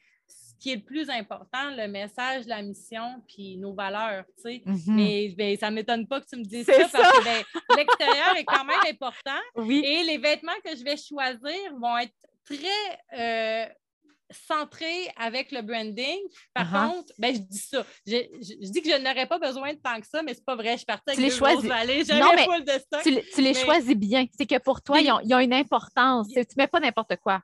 [SPEAKER 2] qui est le plus important, le message, la mission, puis nos valeurs, tu sais.
[SPEAKER 1] Mm-hmm.
[SPEAKER 2] Mais ben, ça ne m'étonne pas que tu me dises ça, parce que ben, l'extérieur est quand même important. Et les vêtements que je vais choisir vont être très euh, centrés avec le branding. Par uh-huh. contre, ben, je dis ça. Je, dis que je n'aurais pas besoin de tant que ça, mais c'est pas vrai. Je partais avec
[SPEAKER 1] tu les choisis.
[SPEAKER 2] non, mais de stock.
[SPEAKER 1] Tu, les choisis bien. C'est que pour toi, ils, ont, une importance. Tu ne mets pas n'importe quoi.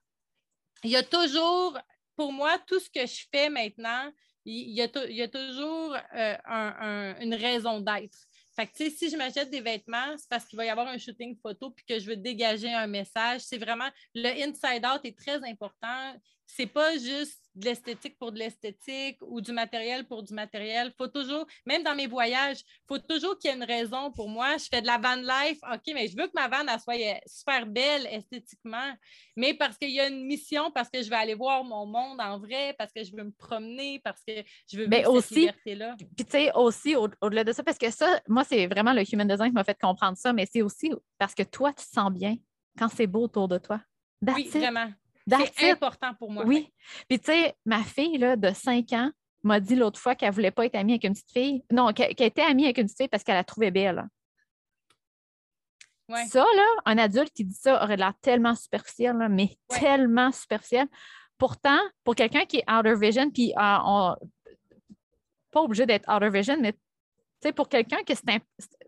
[SPEAKER 2] Il y a toujours pour moi, tout ce que je fais maintenant, il y a, toujours euh, une raison d'être. Fait que, si je m'achète des vêtements, c'est parce qu'il va y avoir un shooting photo puis que je veux dégager un message. C'est vraiment le inside out est très important. C'est pas juste de l'esthétique pour de l'esthétique ou du matériel pour du matériel. faut toujours, même dans mes voyages, il faut toujours qu'il y ait une raison pour moi. Je fais de la van life, OK, mais je veux que ma van soit super belle esthétiquement, mais parce qu'il y a une mission, parce que je vais aller voir mon monde en vrai, parce que je veux me promener, parce que je veux
[SPEAKER 1] vivre cette liberté-là. Puis tu sais, aussi, au-delà de ça, parce que ça, moi, c'est vraiment le human design qui m'a fait comprendre ça, mais c'est aussi parce que toi, tu te sens bien quand c'est beau autour de toi.
[SPEAKER 2] oui, vraiment. C'est important pour moi.
[SPEAKER 1] Oui. Puis, tu sais, ma fille là, de 5 ans m'a dit l'autre fois qu'elle ne voulait pas être amie avec une petite fille. Non, qu'elle était amie avec une petite fille parce qu'elle la trouvait belle. Ça, là, un adulte qui dit ça aurait l'air tellement superficiel, mais tellement superficiel. Pourtant, pour quelqu'un qui est outer vision, puis euh, pas obligé d'être outer vision, mais pour quelqu'un que c'est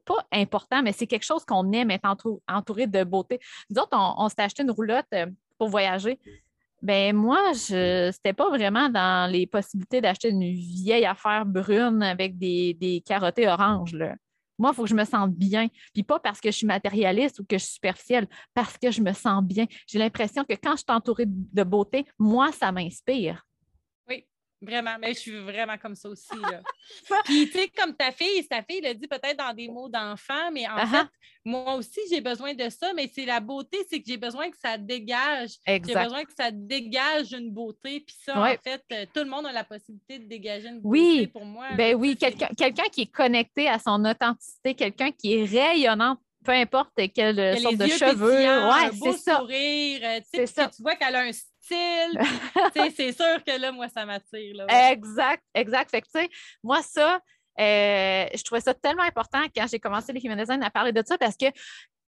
[SPEAKER 1] pas important, mais c'est quelque chose qu'on aime être entouré, de beauté. Nous autres, on, s'est acheté une roulotte euh, pour voyager. Ben moi, je n'étais pas vraiment dans les possibilités d'acheter une vieille affaire brune avec des, des carottés oranges. Moi, il faut que je me sente bien. Puis pas parce que je suis matérialiste ou que je suis superficielle, parce que je me sens bien. J'ai l'impression que quand je suis entourée de beauté, moi, ça m'inspire.
[SPEAKER 2] Vraiment, mais je suis vraiment comme ça aussi. Là. Puis, tu sais, comme ta fille, ta fille l'a dit peut-être dans des mots d'enfant, mais en uh-huh. fait, moi aussi, j'ai besoin de ça, mais c'est la beauté, c'est que j'ai besoin que ça dégage. J'ai besoin que ça dégage une beauté. Puis ça, en fait, euh, tout le monde a la possibilité de dégager une beauté
[SPEAKER 1] oui.
[SPEAKER 2] pour moi.
[SPEAKER 1] Ben oui, quelqu'un quelqu'un qui est connecté à son authenticité, quelqu'un qui est rayonnant peu importe quelle sorte de cheveux. Ouais, c'est ça.
[SPEAKER 2] Sourire, euh, tu, tu vois qu'elle a un c'est sûr que là, moi, ça m'attire.
[SPEAKER 1] Exact, exact. Fait que, tu sais, moi, ça, euh, je trouvais ça tellement important quand j'ai commencé le human design à parler de ça parce qu'il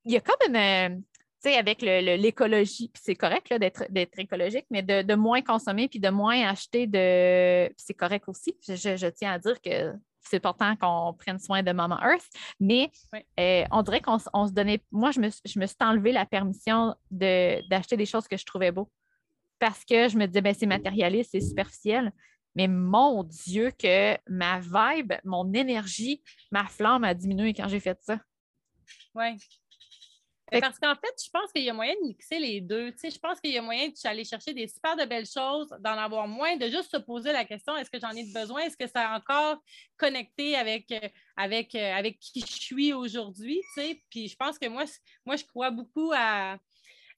[SPEAKER 1] y a comme une. Euh, tu sais, avec l'écologie, puis c'est correct d'être écologique, mais de, moins consommer puis de moins acheter de. c'est correct aussi. Je, tiens à dire que c'est important qu'on prenne soin de Mama Earth, mais euh, on dirait qu'on se donnait. Moi, je me, je me suis enlevé la permission d'acheter des choses que je trouvais beaux parce que je me disais, ben, c'est matérialiste, c'est superficiel. Mais mon Dieu, que ma vibe, mon énergie, ma flamme a diminué quand j'ai fait ça.
[SPEAKER 2] Oui. Parce qu'en fait, je pense qu'il y a moyen de mixer les deux. Tu sais, je pense qu'il y a moyen d'aller chercher des super de belles choses, d'en avoir moins, de juste se poser la question est-ce que j'en ai besoin? Est-ce que ça a encore connecté avec, euh, avec, euh, avec qui je suis aujourd'hui tu sais? Puis je pense que moi, moi, je crois beaucoup à,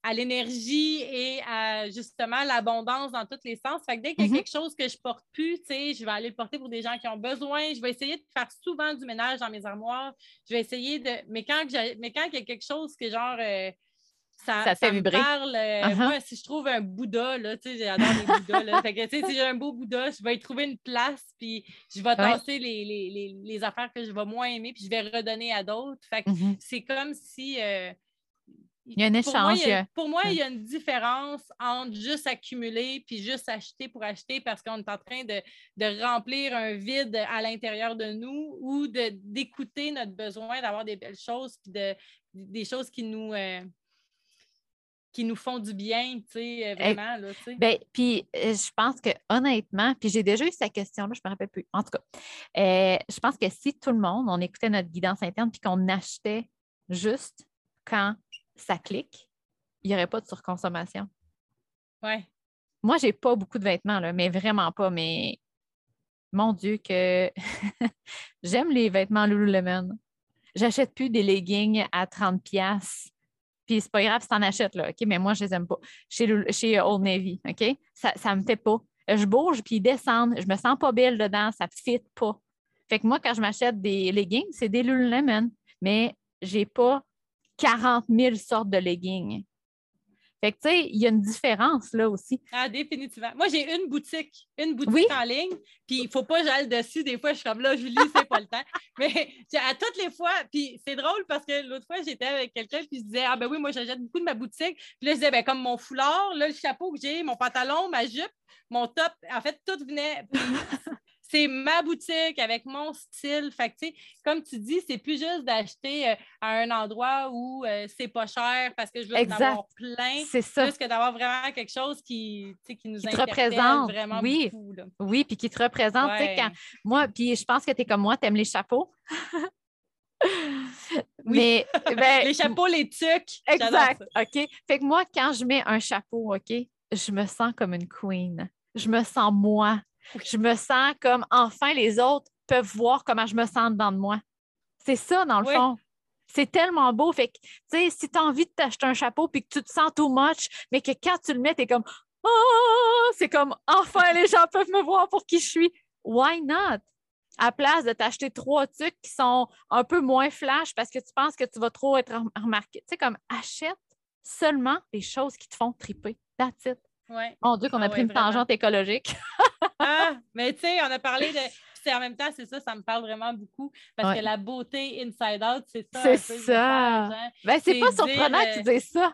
[SPEAKER 2] à l'énergie et à justement l'abondance dans tous les sens. Fait que dès qu'il y a mhm. quelque chose que je porte plus, je vais aller le porter pour des gens qui ont besoin. Je vais essayer de faire souvent du ménage dans mes armoires. Je vais essayer de. Mais quand, mais quand il y a quelque chose que genre. Euh, ça, ça, me parle. Euh, uh-huh. Moi, si je trouve un Bouddha, là, tu sais, j'adore les Bouddhas. Là. Fait que, si j'ai un beau Bouddha, je vais y trouver une place, puis je vais tasser les, les, les, affaires que je vais moins aimer, puis je vais redonner à d'autres. Fait que mm-hmm. c'est comme si euh,
[SPEAKER 1] il y a un échange.
[SPEAKER 2] Pour moi, il y a, une différence entre juste accumuler puis juste acheter pour acheter parce qu'on est en train de, remplir un vide à l'intérieur de nous ou d'écouter notre besoin d'avoir des belles choses puis de, des choses qui nous, euh, qui nous font du bien, tu sais, euh, vraiment. Là,
[SPEAKER 1] ben, puis euh, je pense que honnêtement, puis j'ai déjà eu cette question-là, je ne me rappelle plus. En tout cas, je pense que si tout le monde, on écoutait notre guidance interne puis qu'on achetait juste quand ça clique, il n'y aurait pas de surconsommation.
[SPEAKER 2] Ouais.
[SPEAKER 1] Moi, j'ai pas beaucoup de vêtements, là, mais vraiment pas. Mais mon Dieu, que j'aime les vêtements Lululemon. J'achète plus des leggings à 30$. Puis c'est pas grave si t'en achètes, là, OK? Mais moi, je les aime pas. Chez, chez Old Navy, OK? Ça, ça me fait pas. Je bouge, puis ils descendent. Je me sens pas belle dedans. Ça ne fit pas. Fait que moi, quand je m'achète des leggings, c'est des Lululemon. Mais j'ai pas 40 000 sortes de leggings. Fait que, tu sais, il y a une différence là aussi.
[SPEAKER 2] Ah, définitivement. Moi, j'ai une boutique, une boutique en ligne, puis il ne faut pas que j'aille dessus. Des fois, je suis comme là, Julie, c'est pas le temps. Mais à toutes les fois, puis c'est drôle parce que l'autre fois, j'étais avec quelqu'un, puis je disais, ah ben oui, moi, j'achète beaucoup de ma boutique. Puis là, je disais, ben comme mon foulard, là, le chapeau que j'ai, mon pantalon, ma jupe, mon top, en fait, tout venait c'est ma boutique avec mon style. Fait que, comme tu dis, c'est plus juste d'acheter euh, à un endroit où euh, c'est pas cher parce que je veux en avoir plein. C'est ça. Plus que d'avoir vraiment quelque chose qui, qui nous qui représente vraiment
[SPEAKER 1] oui.
[SPEAKER 2] beaucoup.
[SPEAKER 1] Oui, puis qui te représente. Quand, moi, puis je pense que tu es comme moi, tu aimes les chapeaux.
[SPEAKER 2] Mais ben, les chapeaux, les tucs.
[SPEAKER 1] Exact. OK. Fait que moi, quand je mets un chapeau, OK, je me sens comme une queen je me sens moi. Je me sens comme enfin les autres peuvent voir comment je me sens dedans de moi. C'est ça, dans le fond. C'est tellement beau. Fait que, tu sais, si tu as envie de t'acheter un chapeau puis que tu te sens too much, mais que quand tu le mets, tu es comme Oh! C'est comme enfin les gens peuvent me voir pour qui je suis. Why not? À place de t'acheter trois trucs qui sont un peu moins flash parce que tu penses que tu vas trop être remarqué. Tu sais, comme achète seulement les choses qui te font triper. That's it.
[SPEAKER 2] Ouais.
[SPEAKER 1] Mon Dieu, qu'on a
[SPEAKER 2] Ah
[SPEAKER 1] pris
[SPEAKER 2] ouais,
[SPEAKER 1] une tangente écologique.
[SPEAKER 2] Ah, mais tu sais, on a parlé de. Puis en même temps, c'est ça, ça me parle vraiment beaucoup. Parce
[SPEAKER 1] Ouais.
[SPEAKER 2] que la beauté inside out, c'est ça.
[SPEAKER 1] C'est ça.
[SPEAKER 2] hein.
[SPEAKER 1] Ben,
[SPEAKER 2] c'est
[SPEAKER 1] pas
[SPEAKER 2] dire,
[SPEAKER 1] surprenant que tu dises ça.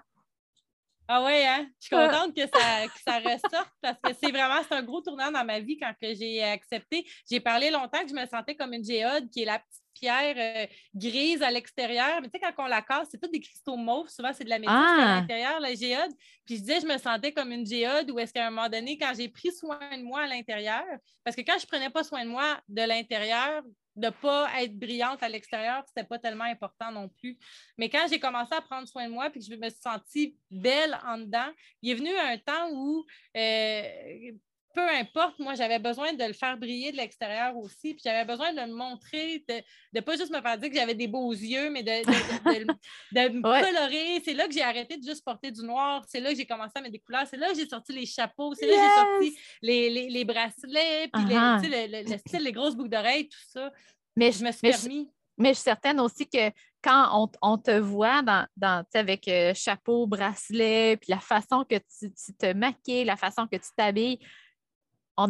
[SPEAKER 2] Ah ouais, hein? Je suis
[SPEAKER 1] Ouais.
[SPEAKER 2] contente que ça, que ça ressorte parce que c'est vraiment c'est un gros tournant dans ma vie quand que j'ai accepté. J'ai parlé longtemps que je me sentais comme une géode qui est la petite pierre euh, grise à l'extérieur. Mais tu sais, quand on la casse, c'est tout des cristaux mauves. Souvent, c'est de la métisse
[SPEAKER 1] Ah.
[SPEAKER 2] à l'intérieur, la géode. Puis je disais, je me sentais comme une géode où est-ce qu'à un moment donné, quand j'ai pris soin de moi à l'intérieur, parce que quand je prenais pas soin de moi de l'intérieur, de ne pas être brillante à l'extérieur, c'était pas tellement important non plus. Mais quand j'ai commencé à prendre soin de moi puis que je me suis sentie belle en dedans, il est venu un temps où euh, peu importe, moi, j'avais besoin de le faire briller de l'extérieur aussi. Puis j'avais besoin de le montrer, de ne pas juste me faire dire que j'avais des beaux yeux, mais de, de- de- de- de me
[SPEAKER 1] Ouais.
[SPEAKER 2] colorer. C'est là que j'ai arrêté de juste porter du noir. C'est là que j'ai commencé à mettre des couleurs. C'est là que j'ai sorti les chapeaux. C'est là que j'ai sorti les, les- les bracelets, puis les- sais, le, le- le style, les grosses boucles d'oreilles, tout ça.
[SPEAKER 1] Mais
[SPEAKER 2] Je me suis
[SPEAKER 1] mais je-
[SPEAKER 2] permis.
[SPEAKER 1] Mais je suis certaine aussi que quand on, on te voit dans, dans, avec euh, chapeau, bracelet, puis la façon que tu, tu te maquilles, la façon que tu t'habilles,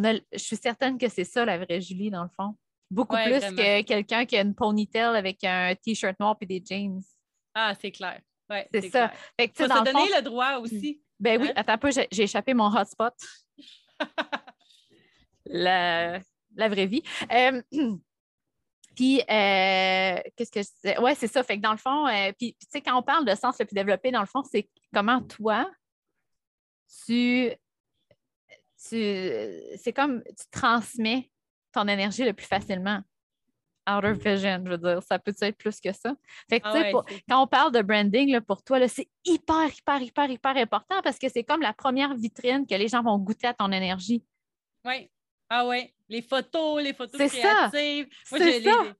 [SPEAKER 1] on a, je suis certaine que c'est ça la vraie Julie, dans le fond. Beaucoup
[SPEAKER 2] Ouais,
[SPEAKER 1] plus
[SPEAKER 2] vraiment.
[SPEAKER 1] que quelqu'un qui a une ponytail avec un t-shirt noir et des jeans.
[SPEAKER 2] Ah, c'est clair. Ouais,
[SPEAKER 1] C'est ça.
[SPEAKER 2] clair.
[SPEAKER 1] Fait que,
[SPEAKER 2] Faut
[SPEAKER 1] dans
[SPEAKER 2] se
[SPEAKER 1] le
[SPEAKER 2] donner
[SPEAKER 1] fond-
[SPEAKER 2] le droit aussi.
[SPEAKER 1] Ben oui,
[SPEAKER 2] Hein?
[SPEAKER 1] attends un peu, j'ai échappé mon hotspot. la, la vraie vie. Euh, puis, euh, qu'est-ce que je disais? Ouais, c'est ça. Fait que dans le fond, euh, puis tu sais, quand on parle de sens le plus développé, dans le fond, c'est comment toi, tu. Tu c'est comme tu transmets ton énergie le plus facilement. Outer vision, je veux dire, ça peut être plus que ça. Fait que,
[SPEAKER 2] Ah
[SPEAKER 1] tu sais,
[SPEAKER 2] ouais,
[SPEAKER 1] pour- quand on parle de branding, là, pour toi, là, c'est hyper, hyper, hyper, hyper important parce que c'est comme la première vitrine que les gens vont goûter à ton énergie.
[SPEAKER 2] Oui. Ah oui. Les photos, les photos
[SPEAKER 1] C'est ça.
[SPEAKER 2] créatives. Moi,
[SPEAKER 1] C'est
[SPEAKER 2] je les-
[SPEAKER 1] ça.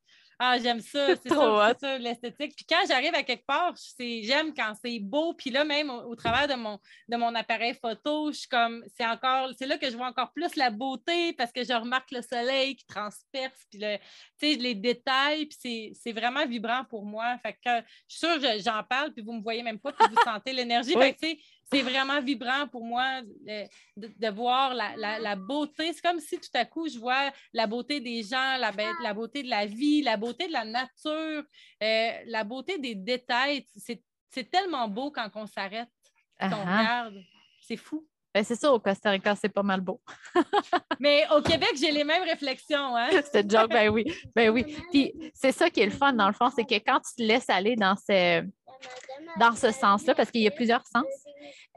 [SPEAKER 2] Ah, j'aime ça.
[SPEAKER 1] C'est trop
[SPEAKER 2] ça, ça, l'esthétique. Puis quand j'arrive à quelque part, j'aime quand c'est beau. Puis là, même au, au travers de mon, de mon appareil photo, je suis comme, c'est encore, c'est là que je vois encore plus la beauté parce que je remarque le soleil qui transperce, puis le, les détails, puis c'est- vraiment vibrant pour moi. Fait que je suis sûre, je- j'en parle, puis vous me voyez même pas, puis vous sentez l'énergie.
[SPEAKER 1] Oui.
[SPEAKER 2] C'est vraiment vibrant pour moi de, de- de voir la, la- la beauté. C'est comme si tout à coup, je vois la beauté des gens, la, be- la beauté de la vie, la beauté de la nature, euh, la beauté des détails. C'est c'est tellement beau quand on s'arrête, qu'on
[SPEAKER 1] Ah,
[SPEAKER 2] regarde. C'est fou.
[SPEAKER 1] ben, c'est ça, au Costa Rica, c'est pas mal beau.
[SPEAKER 2] Mais au Québec, j'ai les mêmes réflexions. Hein?
[SPEAKER 1] Cette joke, ben oui. Ben oui. Puis c'est ça qui est le fun, dans le fond, c'est que quand tu te laisses aller dans ce, dans ce sens-là, parce qu'il y a plusieurs sens,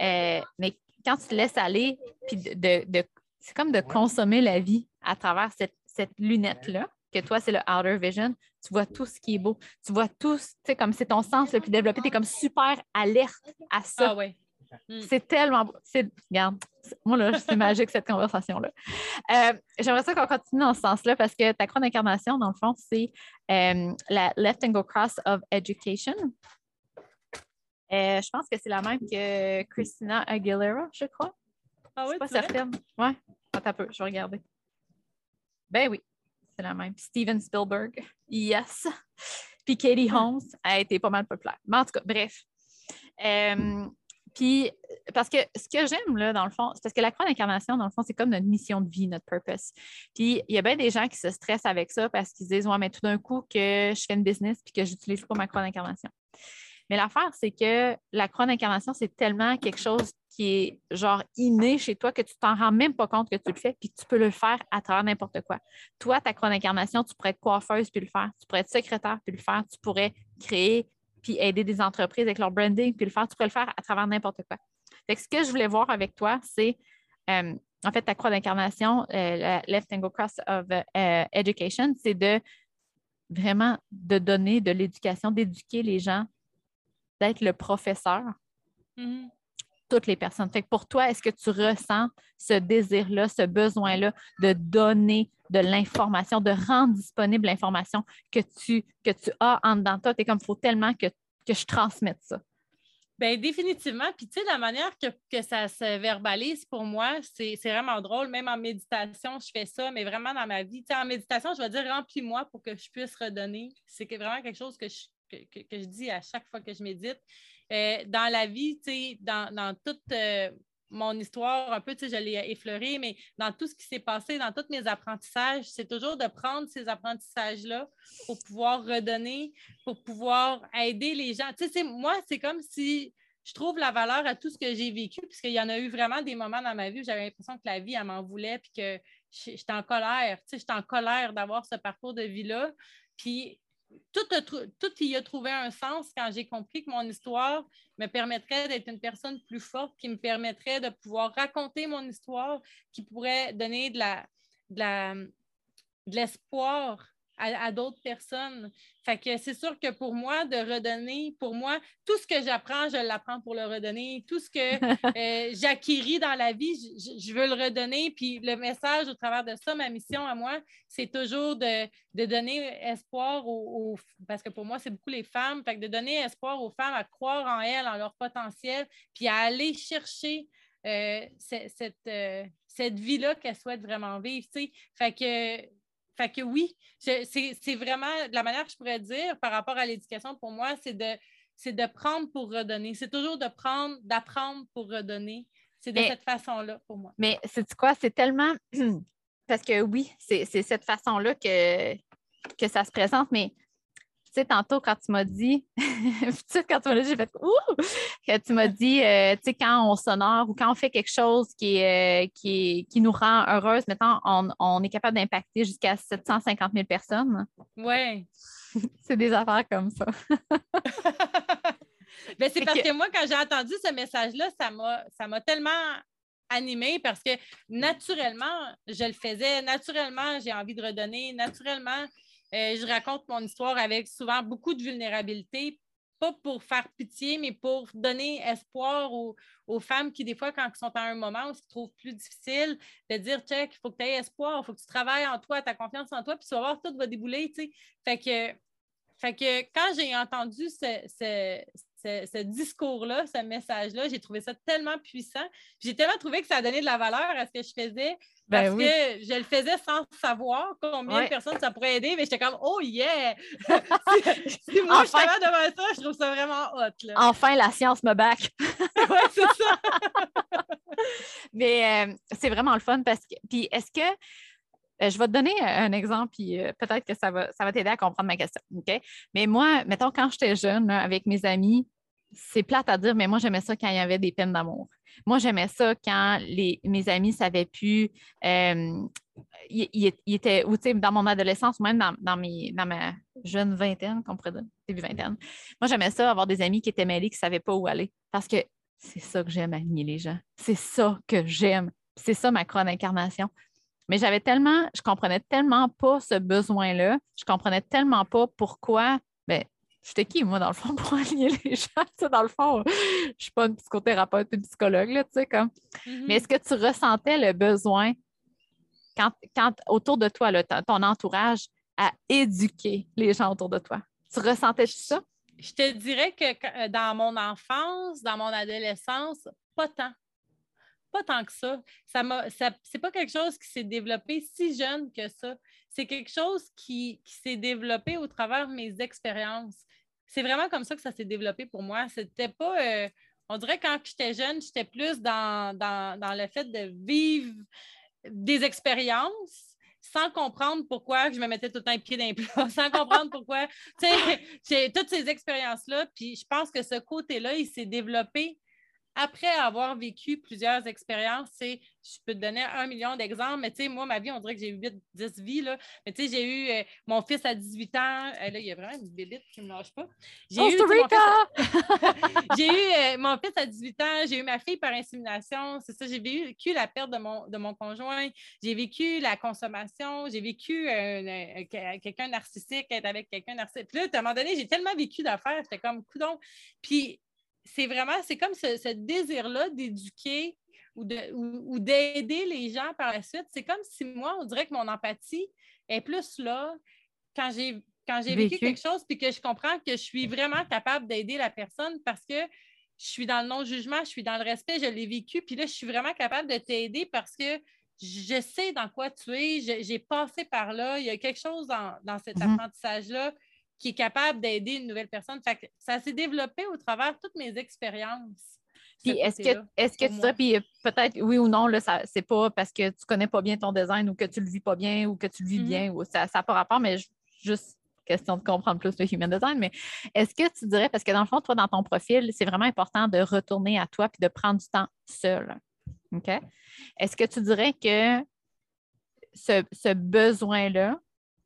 [SPEAKER 1] euh, mais quand tu te laisses aller, puis de, de- de- c'est comme de consommer la vie à travers cette, cette lunette-là, que toi, c'est le outer vision, tu vois tout ce qui est beau. Tu vois tout, tu sais, comme c'est ton sens le plus développé, tu es comme super alerte à ça.
[SPEAKER 2] Ah ouais.
[SPEAKER 1] C'est tellement beau. C'est- Regarde, moi, là, c'est magique cette conversation-là. Euh, J'aimerais ça qu'on continue dans ce sens-là parce que ta croix d'incarnation, dans le fond, c'est euh, la Left Angle Cross of Education. Euh, je pense que c'est la même que Christina Aguilera, je crois.
[SPEAKER 2] Ah
[SPEAKER 1] Je
[SPEAKER 2] oui,
[SPEAKER 1] suis pas certaine. Ouais, attends un peu, je vais regarder. Ben oui, c'est la même. Steven Spielberg, yes. Puis Katie Holmes a été pas mal populaire. Mais en tout cas, bref. Euh, puis, parce que ce que j'aime, là, dans le fond, c'est parce que la croix d'incarnation, dans le fond, c'est comme notre mission de vie, notre purpose. Puis, il y a bien des gens qui se stressent avec ça parce qu'ils se disent, ouais, mais tout d'un coup, que je fais une business puis que j'utilise pas ma croix d'incarnation. Mais l'affaire, c'est que la croix d'incarnation, c'est tellement quelque chose qui est genre inné chez toi que tu t'en rends même pas compte que tu le fais, puis tu peux le faire à travers n'importe quoi. Toi, ta croix d'incarnation, tu pourrais être coiffeuse puis le faire, tu pourrais être secrétaire puis le faire, tu pourrais créer puis aider des entreprises avec leur branding puis le faire, tu pourrais le faire à travers n'importe quoi. Fait ce que je voulais voir avec toi, c'est euh, en fait ta croix d'incarnation, euh, la Left Angle Cross of euh, Education, c'est de vraiment de donner de l'éducation, d'éduquer les gens, d'être le professeur
[SPEAKER 2] Mhm.
[SPEAKER 1] toutes les personnes. Fait que pour toi, est-ce que tu ressens ce désir-là, ce besoin-là de donner de l'information, de rendre disponible l'information que tu, que tu as en dedans de toi? Tu es comme, il faut tellement que, que je transmette ça.
[SPEAKER 2] Bien, définitivement. Puis, tu sais, la manière que, ça se verbalise pour moi, c'est vraiment drôle. Même en méditation, je fais ça, mais vraiment dans ma vie. Tu sais, en méditation, je vais dire remplis-moi pour que je puisse redonner. C'est vraiment quelque chose que je, que, je dis à chaque fois que je médite. Euh, dans la vie, dans, dans toute euh, mon histoire, un peu, je l'ai effleuré, mais dans tout ce qui s'est passé, dans tous mes apprentissages, c'est toujours de prendre ces apprentissages-là pour pouvoir redonner, pour pouvoir aider les gens. Moi, c'est comme si je trouve la valeur à tout ce que j'ai vécu, puisqu'il y en a eu vraiment des moments dans ma vie où j'avais l'impression que la vie, elle m'en voulait, puis que j'étais en colère. Tu sais, j'étais en colère d'avoir ce parcours de vie-là. Puis tout, y a trouvé un sens quand j'ai compris que mon histoire me permettrait d'être une personne plus forte, qui me permettrait de pouvoir raconter mon histoire, qui pourrait donner de de l'espoir à, d'autres personnes. Fait que c'est sûr que pour moi, de redonner, pour moi, tout ce que j'apprends, je l'apprends pour le redonner. Tout ce que euh, j'acquéris dans la vie, je, veux le redonner. Puis le message au travers de ça, ma mission à moi, c'est toujours de, donner espoir aux, Parce que pour moi, c'est beaucoup les femmes. Fait que de donner espoir aux femmes à croire en elles, en leur potentiel, puis à aller chercher euh, cette, euh, cette vie-là qu'elles souhaitent vraiment vivre. Fait que fait que oui, c'est vraiment la manière que je pourrais dire par rapport à l'éducation pour moi, c'est de, de prendre pour redonner. C'est toujours de prendre, d'apprendre pour redonner. C'est de cette façon-là pour moi.
[SPEAKER 1] Mais c'est quoi? C'est tellement. Parce que oui, c'est cette façon-là que, que ça se présente, mais sais, tantôt, quand tu m'as dit, quand tu m'as dit, j'ai fait Ouh! Quand tu m'as dit, euh, tu sais, quand on s'honore ou quand on fait quelque chose qui, est, euh, qui, qui nous rend heureuse, maintenant, on, est capable d'impacter jusqu'à 750 000 personnes.
[SPEAKER 2] Oui.
[SPEAKER 1] c'est des affaires comme ça.
[SPEAKER 2] Ben, c'est parce que... moi, quand j'ai entendu ce message-là, ça m'a tellement animée parce que naturellement, je le faisais. Naturellement, j'ai envie de redonner. Naturellement, euh, je raconte mon histoire avec souvent beaucoup de vulnérabilité, pas pour faire pitié, mais pour donner espoir aux, femmes qui, des fois, quand elles sont à un moment où se trouvent plus difficile, de dire check, il faut que tu aies espoir, il faut que tu travailles en toi, ta confiance en toi, puis tu vas voir, tout va débouler. Fait que, fait que quand j'ai entendu ce, ce, discours-là, ce message-là. J'ai trouvé ça tellement puissant. J'ai tellement trouvé que ça a donné de la valeur à ce que je faisais ben parce que je le faisais sans savoir combien de personnes ça pourrait aider, mais j'étais comme Oh yeah! si, moi je suis devant ça, je trouve ça vraiment hot.
[SPEAKER 1] Enfin, la science me back.
[SPEAKER 2] oui, c'est ça.
[SPEAKER 1] mais euh, c'est vraiment le fun parce que. Puis est-ce que. Euh, je vais te donner un exemple, puis euh, peut-être que ça va, ça va t'aider à comprendre ma question. OK? Mais moi, mettons, quand j'étais jeune, avec mes amis, c'est plate à dire, mais moi, j'aimais ça quand il y avait des peines d'amour. Moi, j'aimais ça quand les, mes amis savaient plus. Euh, il, dans mon adolescence, ou même dans, mes, dans ma jeune vingtaine, qu'on vingtaine. Moi, j'aimais ça, avoir des amis qui étaient mêlés, qui ne savaient pas où aller. Parce que c'est ça que j'aime aligner les gens. C'est ça que j'aime. C'est ça ma croix d'incarnation. Mais j'avais tellement, je comprenais tellement pas ce besoin-là. Je comprenais tellement pas pourquoi. Ben, J'étais qui, moi, dans le fond, pour aligner les gens? dans le fond, je ne suis pas une psychothérapeute, une psychologue, là, tu sais, comme. Mm-hmm. Mais est-ce que tu ressentais le besoin, quand, quand autour de toi, ton entourage, à éduquer les gens autour de toi? Tu ressentais ça?
[SPEAKER 2] Je te dirais que euh, dans mon enfance, dans mon adolescence, pas tant. Pas tant que ça. Ça, ça c'est pas quelque chose qui s'est développé si jeune que ça. C'est quelque chose qui, s'est développé au travers de mes expériences c'est vraiment comme ça que ça s'est développé pour moi. C'était pas. Euh, on dirait quand j'étais jeune, j'étais plus dans, le fait de vivre des expériences sans comprendre pourquoi je me mettais tout le temps les sans comprendre pourquoi. Sais, toutes ces expériences-là. Puis je pense que ce côté-là, il s'est développé après avoir vécu plusieurs expériences, je peux te donner un million d'exemples, mais tu sais, moi, ma vie, on dirait que j'ai eu 8, 10 vies, là. Mais tu sais, j'ai eu euh, mon fils à 18 ans. Euh, là, il y a vraiment une bébite qui ne me lâche pas.
[SPEAKER 1] J'ai eu, mon
[SPEAKER 2] fils, j'ai eu euh, mon fils à 18 ans, j'ai eu ma fille par insémination. C'est ça, j'ai vécu la perte de mon, de mon conjoint, j'ai vécu la consommation, j'ai vécu quelqu'un narcissique, être avec quelqu'un narcissique. Puis là, à un moment donné, j'ai tellement vécu d'affaires, j'étais comme coudon. Puis c'est vraiment, c'est comme ce, désir-là d'éduquer ou d'aider les gens par la suite. C'est comme si moi, on dirait que mon empathie est plus là quand j'ai quand j'ai vécu. quelque chose puis que je comprends que je suis vraiment capable d'aider la personne parce que je suis dans le non-jugement, je suis dans le respect, je l'ai vécu, puis là, je suis vraiment capable de t'aider parce que je sais dans quoi tu es, j'ai passé par là, il y a quelque chose dans, cet mhm. apprentissage-là qui est capable d'aider une nouvelle personne. ça s'est développé au travers de toutes mes expériences.
[SPEAKER 1] Puis est-ce que, est que tu dirais, puis peut-être oui ou non, là, c'est pas parce que tu connais pas bien ton design ou que tu le vis pas bien ou que tu le vis mhm. bien, ou ça n'a pas rapport, mais juste question de comprendre plus le human design, mais est-ce que tu dirais, parce que dans le fond, toi, dans ton profil, c'est vraiment important de retourner à toi puis de prendre du temps seul. OK? Est-ce que tu dirais que ce, besoin-là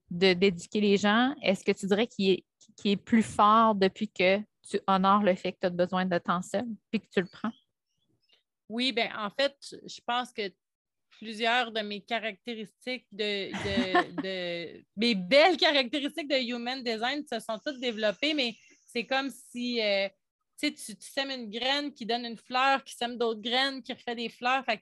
[SPEAKER 1] d'éduquer les gens, est-ce que tu dirais qu'il est, est plus fort depuis que tu honores le fait que tu as besoin de temps seul puis que tu le prends?
[SPEAKER 2] Oui, bien, en fait, je pense que plusieurs de mes caractéristiques de, mes belles caractéristiques de human design se sont toutes développées, mais c'est comme si euh, tu, sèmes une graine qui donne une fleur, qui sème d'autres graines, qui refait des fleurs. Fait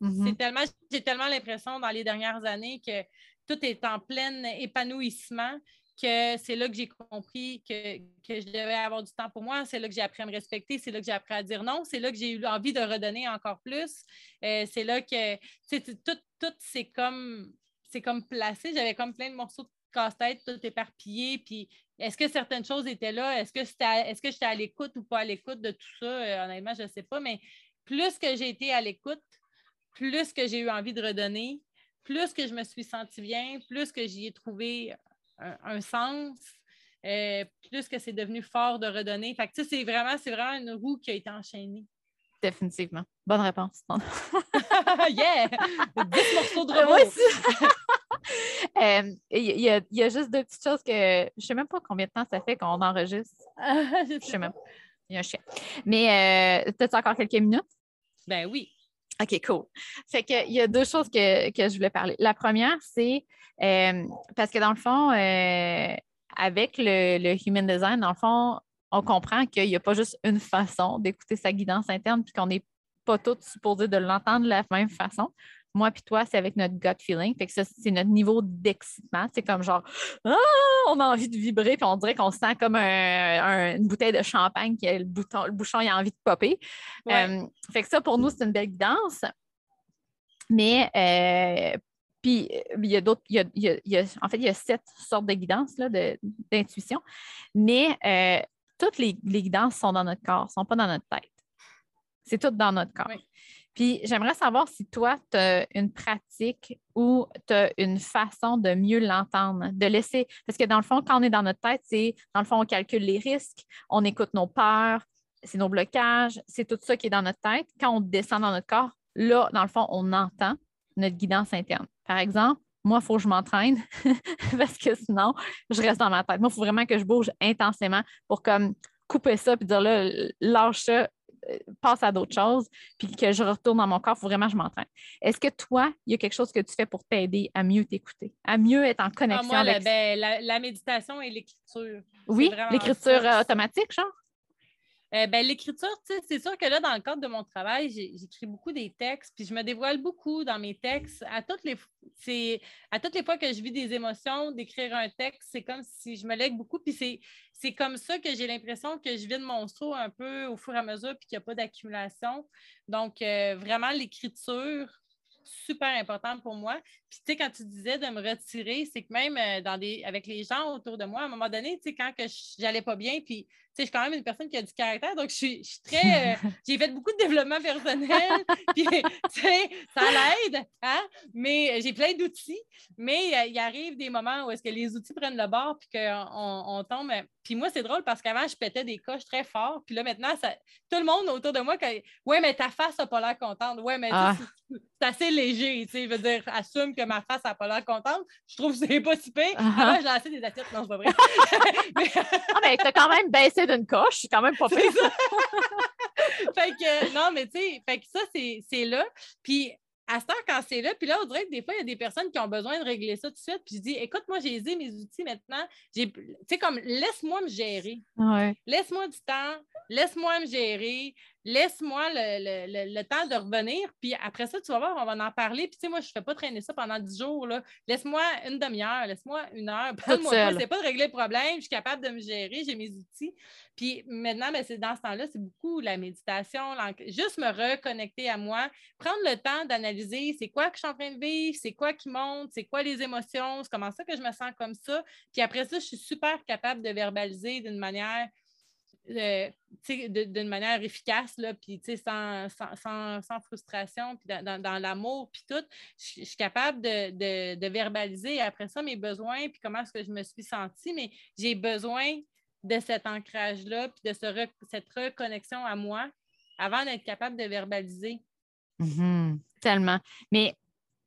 [SPEAKER 2] mm-hmm. tellement, j'ai tellement l'impression dans les dernières années que tout est en plein épanouissement que c'est là que j'ai compris que, je devais avoir du temps pour moi. C'est là que j'ai appris à me respecter. C'est là que j'ai appris à dire non. C'est là que j'ai eu envie de redonner encore plus. Euh, c'est là que tout, tout c'est comme c'est comme placé. J'avais comme plein de morceaux de casse-tête, tout éparpillé. Puis est-ce que certaines choses étaient là? Est-ce que est-ce que j'étais à l'écoute ou pas à l'écoute de tout ça? Euh, honnêtement, je ne sais pas. Mais plus que j'ai été à l'écoute, plus que j'ai eu envie de redonner, plus que je me suis sentie bien, plus que j'y ai trouvé un, sens, euh, plus que c'est devenu fort de redonner. Fait que, c'est vraiment, c'est vraiment une roue qui a été enchaînée.
[SPEAKER 1] Définitivement. Bonne réponse.
[SPEAKER 2] yeah! 10 morceaux de robot.
[SPEAKER 1] Euh, il y, a, y, a juste deux petites choses que je ne sais même pas combien de temps ça fait qu'on enregistre. je ne sais même pas. Il y a un chien. Mais euh, as-tu encore quelques minutes?
[SPEAKER 2] Ben oui.
[SPEAKER 1] OK, cool. Fait qu'il y a deux choses que, je voulais parler. La première, c'est euh, parce que dans le fond, euh, avec le, human design, dans le fond, on comprend qu'il n'y a pas juste une façon d'écouter sa guidance interne, puis qu'on n'est pas tous supposés de l'entendre de la même façon moi puis toi, c'est avec notre gut feeling. Fait que ça, c'est notre niveau d'excitement. C'est comme genre, ah, on a envie de vibrer, puis on dirait qu'on sent comme une bouteille de champagne qui a le, bouton, le bouchon a envie de popper. Euh, fait que ça, pour nous, c'est une belle guidance. Mais euh, puis il y a d'autres, en fait, il y a sept sortes de guidances d'intuition, mais euh, toutes les, guidances sont dans notre corps, ne sont pas dans notre tête. C'est tout dans notre corps. Puis j'aimerais savoir si toi, tu as une pratique ou tu as une façon de mieux l'entendre, de laisser. Parce que dans le fond, quand on est dans notre tête, c'est dans le fond, on calcule les risques, on écoute nos peurs, c'est nos blocages, c'est tout ça qui est dans notre tête. Quand on descend dans notre corps, là, dans le fond, on entend notre guidance interne. Par exemple, moi, il faut que je m'entraîne parce que sinon, je reste dans ma tête. Moi, il faut vraiment que je bouge intensément pour comme couper ça et dire là, lâche ça, passe à d'autres choses, puis que je retourne dans mon corps, il faut vraiment que je m'entraîne. Est-ce que toi, il y a quelque chose que tu fais pour t'aider à mieux t'écouter, à mieux être en ah, connexion avec...
[SPEAKER 2] Ben, la, la, méditation et l'écriture.
[SPEAKER 1] Oui, l'écriture automatique, genre?
[SPEAKER 2] Euh, ben, l'écriture, c'est sûr que là, dans le cadre de mon travail, j'écris beaucoup des textes, puis je me dévoile beaucoup dans mes textes. À toutes les, à toutes les fois que je vis des émotions, d'écrire un texte, c'est comme si je me lègue beaucoup, puis c'est comme ça que j'ai l'impression que je vide mon seau un peu au fur et à mesure, puis qu'il n'y a pas d'accumulation. Donc, euh, vraiment, l'écriture, super importante pour moi. Puis, tu sais, quand tu disais de me retirer, c'est que même euh, dans des, avec les gens autour de moi, à un moment donné, tu sais, quand que j'allais pas bien, puis je suis quand même une personne qui a du caractère, donc je suis, très. Euh, j'ai fait beaucoup de développement personnel, puis tu sais, ça l'aide, hein? mais j'ai plein d'outils. Mais euh, il arrive des moments où est-ce que les outils prennent le bord, puis qu'on on tombe. Puis moi, c'est drôle parce qu'avant, je pétais des coches très fort, puis là, maintenant, ça, tout le monde autour de moi, quand, ouais, mais ta face n'a pas l'air contente. Ouais, mais ah. c'est assez léger, tu sais, je veux dire, assume que ma face n'a pas l'air contente. Je trouve que c'est pas si pire. Uh j'ai assez des assiettes, non, c'est pas vrai.
[SPEAKER 1] mais... ah, mais t'as quand même baissé d'une coche, quand même pas fait.
[SPEAKER 2] fait que, non, mais tu sais, fait que ça, c'est là. Puis à ce temps, quand c'est là, puis là, on dirait que des fois, il y a des personnes qui ont besoin de régler ça tout de suite. Puis je dis, écoute, moi, j'ai aisé mes outils maintenant. Tu sais, comme, laisse-moi me gérer. Laisse-moi du temps, laisse-moi me gérer laisse-moi le, temps de revenir, puis après ça, tu vas voir, on va en parler. Puis, tu sais, moi, je ne fais pas traîner ça pendant dix jours. Laisse-moi une demi-heure, laisse-moi une heure. Parle-moi c'est pas de régler le problème, je suis capable de me gérer, j'ai mes outils. Puis maintenant, ben, c'est dans ce temps-là, c'est beaucoup la méditation, juste me reconnecter à moi, prendre le temps d'analyser c'est quoi que je suis en train de vivre, c'est quoi qui monte, c'est quoi les émotions, c'est comment ça que je me sens comme ça. Puis après ça, je suis super capable de verbaliser d'une manière euh, d'une manière efficace, là, puis sans, frustration, puis dans, l'amour, puis tout, je, suis capable de, verbaliser après ça mes besoins, puis comment est-ce que je me suis sentie, mais j'ai besoin de cet ancrage-là, puis de cette reconnexion à moi avant d'être capable de verbaliser.
[SPEAKER 1] Mm-hmm. tellement. Mais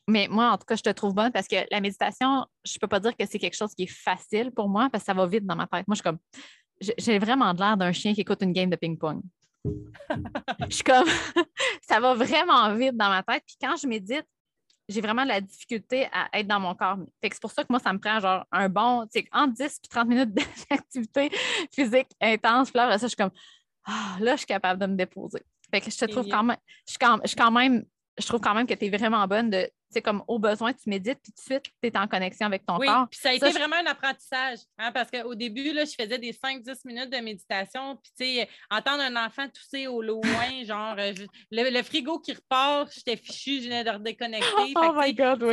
[SPEAKER 1] mais moi, en tout cas, je te trouve bonne parce que la méditation, je ne peux pas dire que c'est quelque chose qui est facile pour moi parce que ça va vite dans ma tête. Moi, je suis comme, j'ai vraiment l'air d'un chien qui écoute une game de ping-pong. je suis comme, ça va vraiment vite dans ma tête. Puis quand je médite, j'ai vraiment de la difficulté à être dans mon corps. c'est pour ça que moi, ça me prend genre un bon, tu sais, entre 10 et 30 minutes d'activité physique intense. Puis là, ça, je suis comme, ah, là, je suis capable de me déposer. Fait que je te trouve quand même, je suis quand même, je trouve quand même que tu es vraiment bonne de c'est comme au besoin, tu médites, puis tout de suite, tu es en connexion avec ton corps.
[SPEAKER 2] Puis ça a été vraiment un apprentissage, hein, parce qu'au début, là, je faisais des 5-10 minutes de méditation, puis tu sais, entendre un enfant tousser au loin, genre, euh, le, frigo qui repart, j'étais fichu, je venais de redéconnecter.
[SPEAKER 1] oh my God,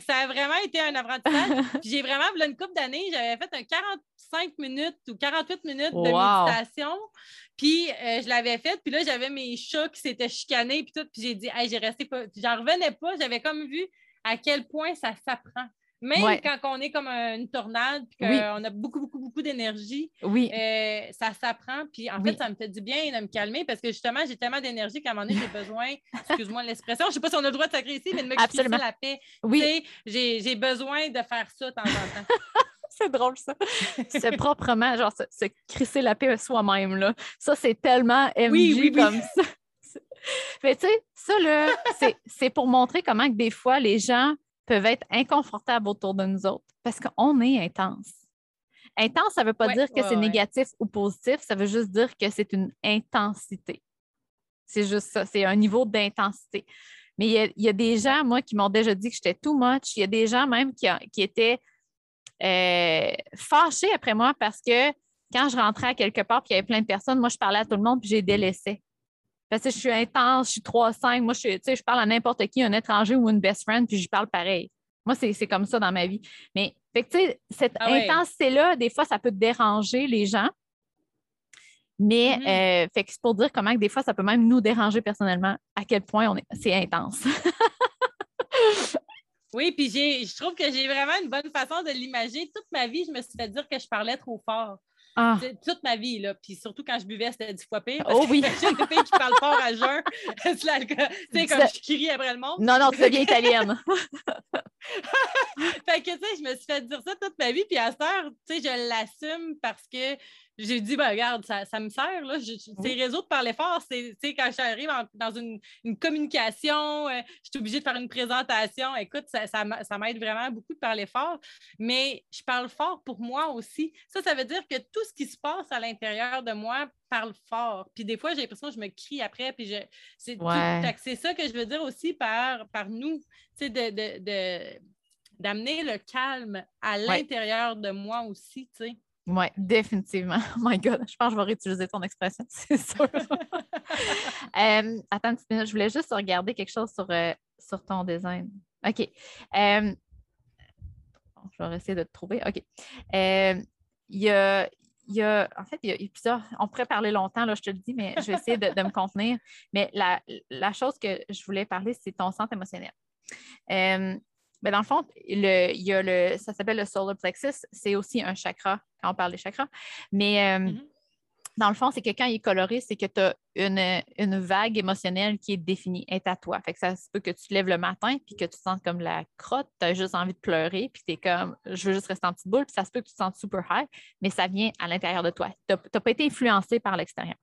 [SPEAKER 2] ça, a vraiment été un apprentissage. puis j'ai vraiment, une couple d'années, j'avais fait un 45 minutes ou 48 minutes de méditation. Puis euh, je l'avais faite, puis là, j'avais mes chats qui s'étaient chicanés, puis tout, puis j'ai dit, hey, j'ai resté pas. J'en revenais pas, j'avais comme vu à quel point ça s'apprend. Même quand on est comme une tornade, puis qu'on a beaucoup, beaucoup, beaucoup d'énergie,
[SPEAKER 1] oui.
[SPEAKER 2] Euh, ça s'apprend. Puis en fait, ça me fait du bien de me calmer parce que justement, j'ai tellement d'énergie qu'à un moment donné, j'ai besoin, excuse-moi l'expression, je ne sais pas si on a le droit de sacrer ici, mais de me crisser la paix. Oui. J'ai besoin de faire ça de temps en temps.
[SPEAKER 1] c'est drôle, ça. C'est proprement, genre, se, crisser la paix soi-même, là. Ça, c'est tellement MJ comme ça. Mais tu sais, ça, là, c'est pour montrer comment que des fois, les gens peuvent être inconfortables autour de nous autres parce qu'on est intense. Intense, ça ne veut pas dire que c'est négatif ou positif, ça veut juste dire que c'est une intensité. C'est juste ça, c'est un niveau d'intensité. Mais il y, a des gens, moi, qui m'ont déjà dit que j'étais too much. Il y a des gens même qui, qui étaient euh, fâchée après moi parce que quand je rentrais à quelque part puis il y avait plein de personnes, moi, je parlais à tout le monde puis j'ai délaissé. Parce que je suis intense, je suis 3-5. Moi, je, je parle à n'importe qui, un étranger ou une best friend, puis je parle pareil. Moi, c'est comme ça dans ma vie. Mais cette ah intensité-là, des fois, ça peut déranger les gens. Mais mm-hmm. euh, c'est pour dire comment des fois, ça peut même nous déranger personnellement à quel point c'est intense.
[SPEAKER 2] Oui, puis je trouve que j'ai vraiment une bonne façon de l'imaginer. Toute ma vie, je me suis fait dire que je parlais trop fort. Ah. Toute ma vie, là. Puis surtout quand je buvais, c'était dix fois pire.
[SPEAKER 1] oh oui.
[SPEAKER 2] J'ai une fille qui parle fort à jeun. c'est l'alcool. Tu sais, comme je crie après le monde.
[SPEAKER 1] Non, non, tu deviens italienne.
[SPEAKER 2] fait que, tu sais, je me suis fait dire ça toute ma vie. Puis à cette heure, tu sais, je l'assume parce que j'ai dit, ben, regarde, ça, ça me sert. Là. ces réseaux de parler fort, c'est quand j'arrive dans une, une communication, euh, je suis obligée de faire une présentation. Écoute, ça, ça, m'aide vraiment beaucoup de parler fort, mais je parle fort pour moi aussi. Ça, ça veut dire que tout ce qui se passe à l'intérieur de moi parle fort. Puis des fois, j'ai l'impression que je me crie après. Puis c'est ça que je veux dire aussi par, par nous, tu sais, de, d'amener le calme à l'intérieur de moi aussi, tu sais.
[SPEAKER 1] Oui, définitivement. Oh my God, je pense que je vais réutiliser ton expression, c'est sûr. Euh, attends une petite minute, je voulais juste regarder quelque chose sur, euh, sur ton design. OK. Euh, je vais essayer de te trouver. OK. Il y a, y a, en fait, il y a plusieurs. On pourrait parler longtemps, là, je te le dis, mais je vais essayer de, me contenir. Mais la, la, chose que je voulais parler, c'est ton centre émotionnel. Ben, dans le fond, le, il y a le, ça s'appelle le solar plexus. C'est aussi un chakra quand on parle des chakras. Mais euh, mm-hmm. dans le fond, c'est que quand il est coloré, c'est que tu as une, vague émotionnelle qui est définie, est à toi. Fait que ça se peut que tu te lèves le matin puis que tu te sens comme la crotte, tu as juste envie de pleurer, puis tu es comme je veux juste rester en petite boule, puis ça se peut que tu te sens super high, mais ça vient à l'intérieur de toi. Tu n'as pas été influencé par l'extérieur.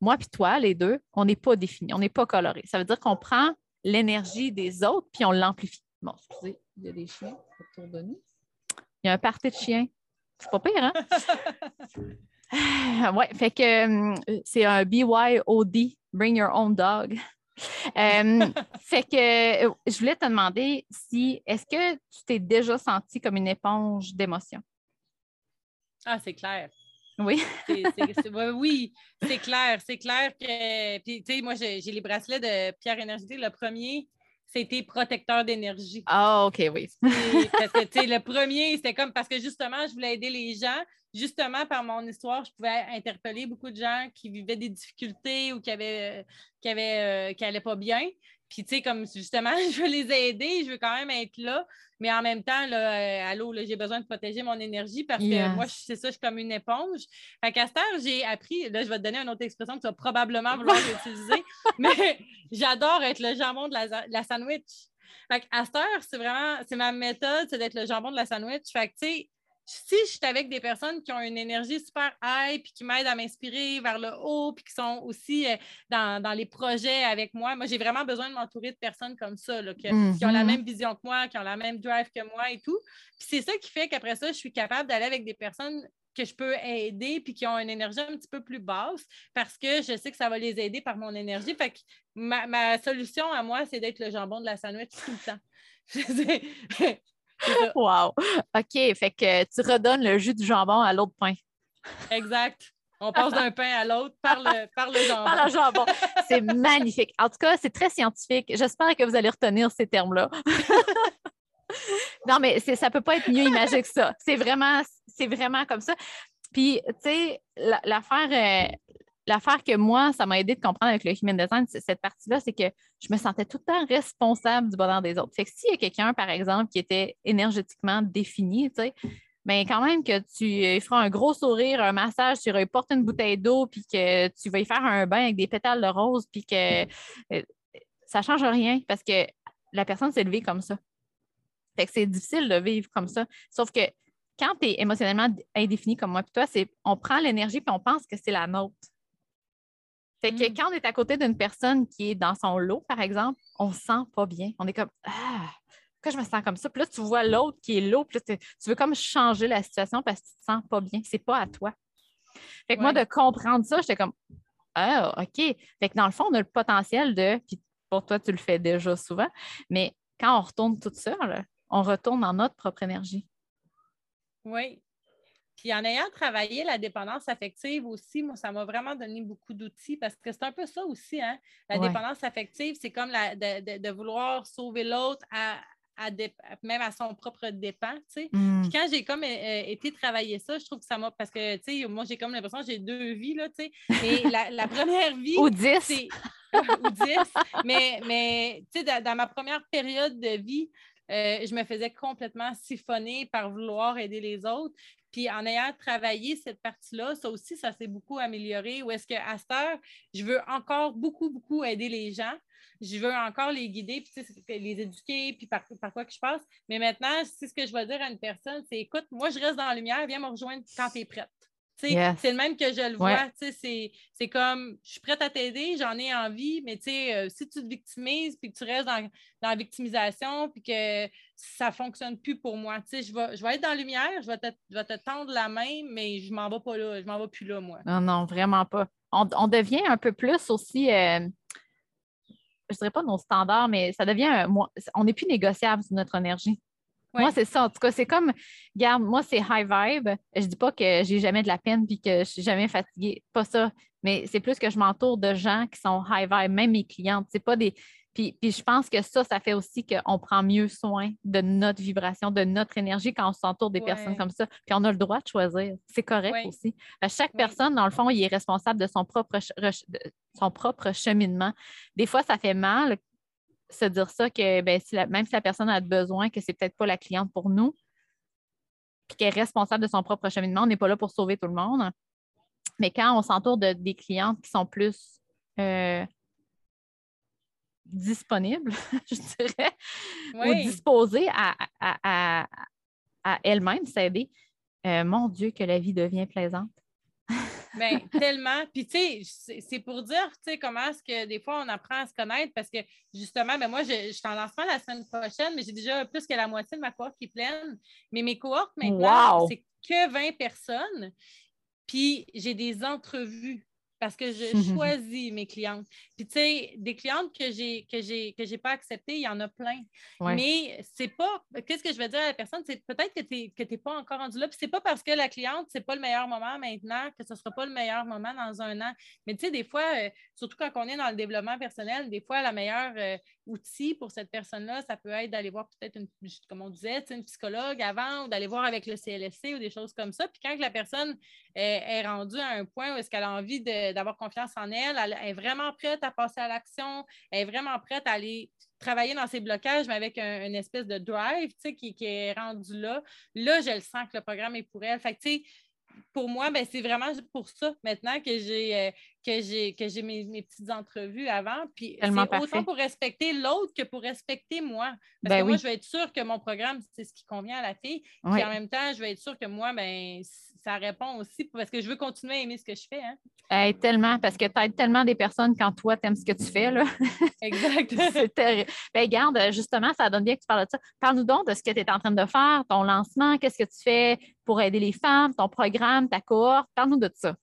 [SPEAKER 1] Moi puis toi, les deux, on n'est pas définis, on n'est pas coloré. Ça veut dire qu'on prend l'énergie des autres, puis on l'amplifie. Bon, excusez, il y a des chiens autour de nous. Il y a un party de chiens. C'est pas pire, hein? ouais, fait que euh, c'est un BYOD, Bring Your Own Dog. Euh, fait que euh, je voulais te demander si est-ce que tu t'es déjà senti comme une éponge d'émotions?
[SPEAKER 2] Ah, c'est clair.
[SPEAKER 1] Oui.
[SPEAKER 2] oui, c'est clair. C'est clair que. Puis, tu sais, moi, j'ai les bracelets de Pierre Énergétique. Le premier, c'était protecteur d'énergie.
[SPEAKER 1] Ah, OK, oui.
[SPEAKER 2] parce que, tu sais, le premier, c'était comme parce que justement, je voulais aider les gens. Justement, par mon histoire, je pouvais interpeller beaucoup de gens qui vivaient des difficultés ou qui avaient, qui avaient, euh, qui allaient pas bien. Puis, tu sais, comme justement, je veux les aider, je veux quand même être là, mais en même temps, là, euh, allô, j'ai besoin de protéger mon énergie parce que moi, c'est ça, je suis comme une éponge. Fait qu'à cette heure, j'ai appris, là, je vais te donner une autre expression que tu vas probablement vouloir utiliser, mais j'adore être le jambon de la, sandwich. Fait qu'à cette heure, c'est vraiment, c'est ma méthode, c'est d'être le jambon de la sandwich. Fait que, tu sais, si je suis avec des personnes qui ont une énergie super high, puis qui m'aident à m'inspirer vers le haut, puis qui sont aussi euh, dans, les projets avec moi, moi, j'ai vraiment besoin de m'entourer de personnes comme ça, qui, ont la mhm. même vision que moi, qui ont la même drive que moi et tout. Puis c'est ça qui fait qu'après ça, je suis capable d'aller avec des personnes que je peux aider puis qui ont une énergie un petit peu plus basse parce que je sais que ça va les aider par mon énergie. Fait que ma, ma solution à moi, c'est d'être le jambon de la sandwich tout le temps.
[SPEAKER 1] wow. OK. Fait que tu redonnes le jus du jambon à l'autre pain.
[SPEAKER 2] Exact. On passe d'un pain à l'autre par le, par le jambon.
[SPEAKER 1] Par le jambon. C'est magnifique. En tout cas, c'est très scientifique. J'espère que vous allez retenir ces termes-là. non, mais ça ne peut pas être mieux imagé que ça. C'est vraiment, vraiment comme ça. Puis, tu sais, l'affaire, euh, l'affaire que moi, ça m'a aidé de comprendre avec le human design, cette partie-là, c'est que je me sentais tout le temps responsable du bonheur des autres. Fait que s'il y a quelqu'un, par exemple, qui était énergétiquement défini, tu sais, bien, quand même que tu feras un gros sourire, un massage, tu lui portes une bouteille d'eau, puis que tu vas y faire un bain avec des pétales de rose, puis que euh, ça ne change rien parce que la personne s'est levée comme ça. C'est difficile de vivre comme ça. Sauf que quand tu es émotionnellement indéfini comme moi, puis toi, c'est on prend l'énergie puis on pense que c'est la nôtre. Fait que mm. quand on est à côté d'une personne qui est dans son lot, par exemple, on ne se sent pas bien. On est comme Ah, pourquoi je me sens comme ça? Puis là, tu vois l'autre qui est l'eau, puis là, tu veux comme changer la situation parce que tu ne te sens pas bien. C'est pas à toi. Fait que moi, de comprendre ça, j'étais comme Ah, OK. Fait que dans le fond, on a le potentiel de, puis pour toi, tu le fais déjà souvent, mais quand on retourne toute seule, on retourne dans notre propre énergie.
[SPEAKER 2] Oui, puis en ayant travaillé la dépendance affective aussi, moi, ça m'a vraiment donné beaucoup d'outils parce que c'est un peu ça aussi, hein? La dépendance affective, c'est comme la, de, vouloir sauver l'autre à, même à son propre dépens, tu sais. Mmh. Puis quand j'ai comme euh, euh, été travailler ça, je trouve que ça m'a... Parce que, tu sais, moi, j'ai comme l'impression que j'ai deux vies, là, tu sais. Mais la, première vie...
[SPEAKER 1] Ou dix!
[SPEAKER 2] ou dix. Mais, mais tu sais, dans, ma première période de vie, euh, je me faisais complètement siphonner par vouloir aider les autres. Puis en ayant travaillé cette partie-là, ça aussi, ça s'est beaucoup amélioré. Ou est-ce qu'à cette heure, je veux encore beaucoup, beaucoup aider les gens. Je veux encore les guider, puis les éduquer, puis par, quoi que je passe. Mais maintenant, c'est ce que je vais dire à une personne, c'est écoute, moi, je reste dans la lumière, viens me rejoindre quand tu es prête. C'est le même que je le vois. C'est comme, je suis prête à t'aider, j'en ai envie, mais euh, si tu te victimises puis que tu restes dans, la victimisation puis que ça ne fonctionne plus pour moi, je vais, je vais être dans la lumière, je vais, te, te tendre la main, mais je ne m'en vais pas là, je m'en vais plus là, moi.
[SPEAKER 1] Non, non, vraiment pas. On, devient un peu plus aussi, euh, je ne dirais pas nos standards, mais ça devient, on n'est plus négociable sur notre énergie. Moi, c'est ça. En tout cas, c'est comme, regarde, moi, c'est high vibe. Je dis pas que j'ai jamais de la peine puis que je suis jamais fatiguée. Pas ça. Mais c'est plus que je m'entoure de gens qui sont high vibe, même mes clientes. C'est pas des. Puis, puis, je pense que ça, ça fait aussi qu'on prend mieux soin de notre vibration, de notre énergie quand on s'entoure des personnes comme ça. Puis on a le droit de choisir. C'est correct aussi. chaque personne, dans le fond, il est responsable de son propre, son propre cheminement. Des fois, ça fait mal se dire ça que ben, même si la personne a besoin, que c'est peut-être pas la cliente pour nous, puis qu'elle est responsable de son propre cheminement, on n'est pas là pour sauver tout le monde. Mais quand on s'entoure de des clientes qui sont plus euh, disponibles, je dirais, ou disposées à, à, elles-mêmes s'aider, euh, mon Dieu, que la vie devient plaisante.
[SPEAKER 2] Ben, tellement. Puis, tu sais, c'est pour dire, tu sais, comment est-ce que des fois on apprend à se connaître parce que justement, ben moi, je, je suis en lancement la semaine prochaine, mais j'ai déjà plus que la moitié de ma cohorte qui est pleine. Mais mes cohortes maintenant, c'est que 20 personnes. Puis, j'ai des entrevues parce que je choisis mes clientes. Puis, tu sais, des clientes que j'ai que j'ai que j'ai pas acceptées, il y en a plein. Mais c'est pas. Qu'est-ce que je vais dire à la personne? C'est peut-être que tu n'es pas encore rendu là. Puis, c'est pas parce que la cliente, c'est pas le meilleur moment maintenant que ce sera pas le meilleur moment dans un an. Mais, tu sais, des fois, euh, surtout quand on est dans le développement personnel, des fois, la meilleure euh, outil pour cette personne-là, ça peut être d'aller voir peut-être une, comme on disait, une psychologue avant ou d'aller voir avec le CLSC ou des choses comme ça. Puis quand la personne est, rendue à un point où est-ce qu'elle a envie d'avoir confiance en elle, elle, est vraiment prête à passer à l'action, elle est vraiment prête à aller travailler dans ses blocages, mais avec une espèce de drive qui, qui, est rendu là. Là, je le sens que le programme est pour elle. Fait que, pour moi, ben, c'est vraiment pour ça maintenant que j'ai euh, que j'ai que j'ai mes, petites entrevues avant. Puis c'est autant pour respecter l'autre que pour respecter moi. Parce ben que moi, je vais être sûre que mon programme, c'est ce qui convient à la fille. Puis en même temps, je vais être sûre que moi, ben, ça répond aussi parce que je veux continuer à aimer ce que je fais.
[SPEAKER 1] Hein. tellement, parce que tu aides tellement des personnes quand toi, tu aimes ce que tu fais. Là.
[SPEAKER 2] Exact.
[SPEAKER 1] c'est terrible. Ben, garde, justement, ça donne bien que tu parles de ça. Parle-nous donc de ce que tu es en train de faire, ton lancement, qu'est-ce que tu fais pour aider les femmes, ton programme, ta cohorte. Parle-nous de ça.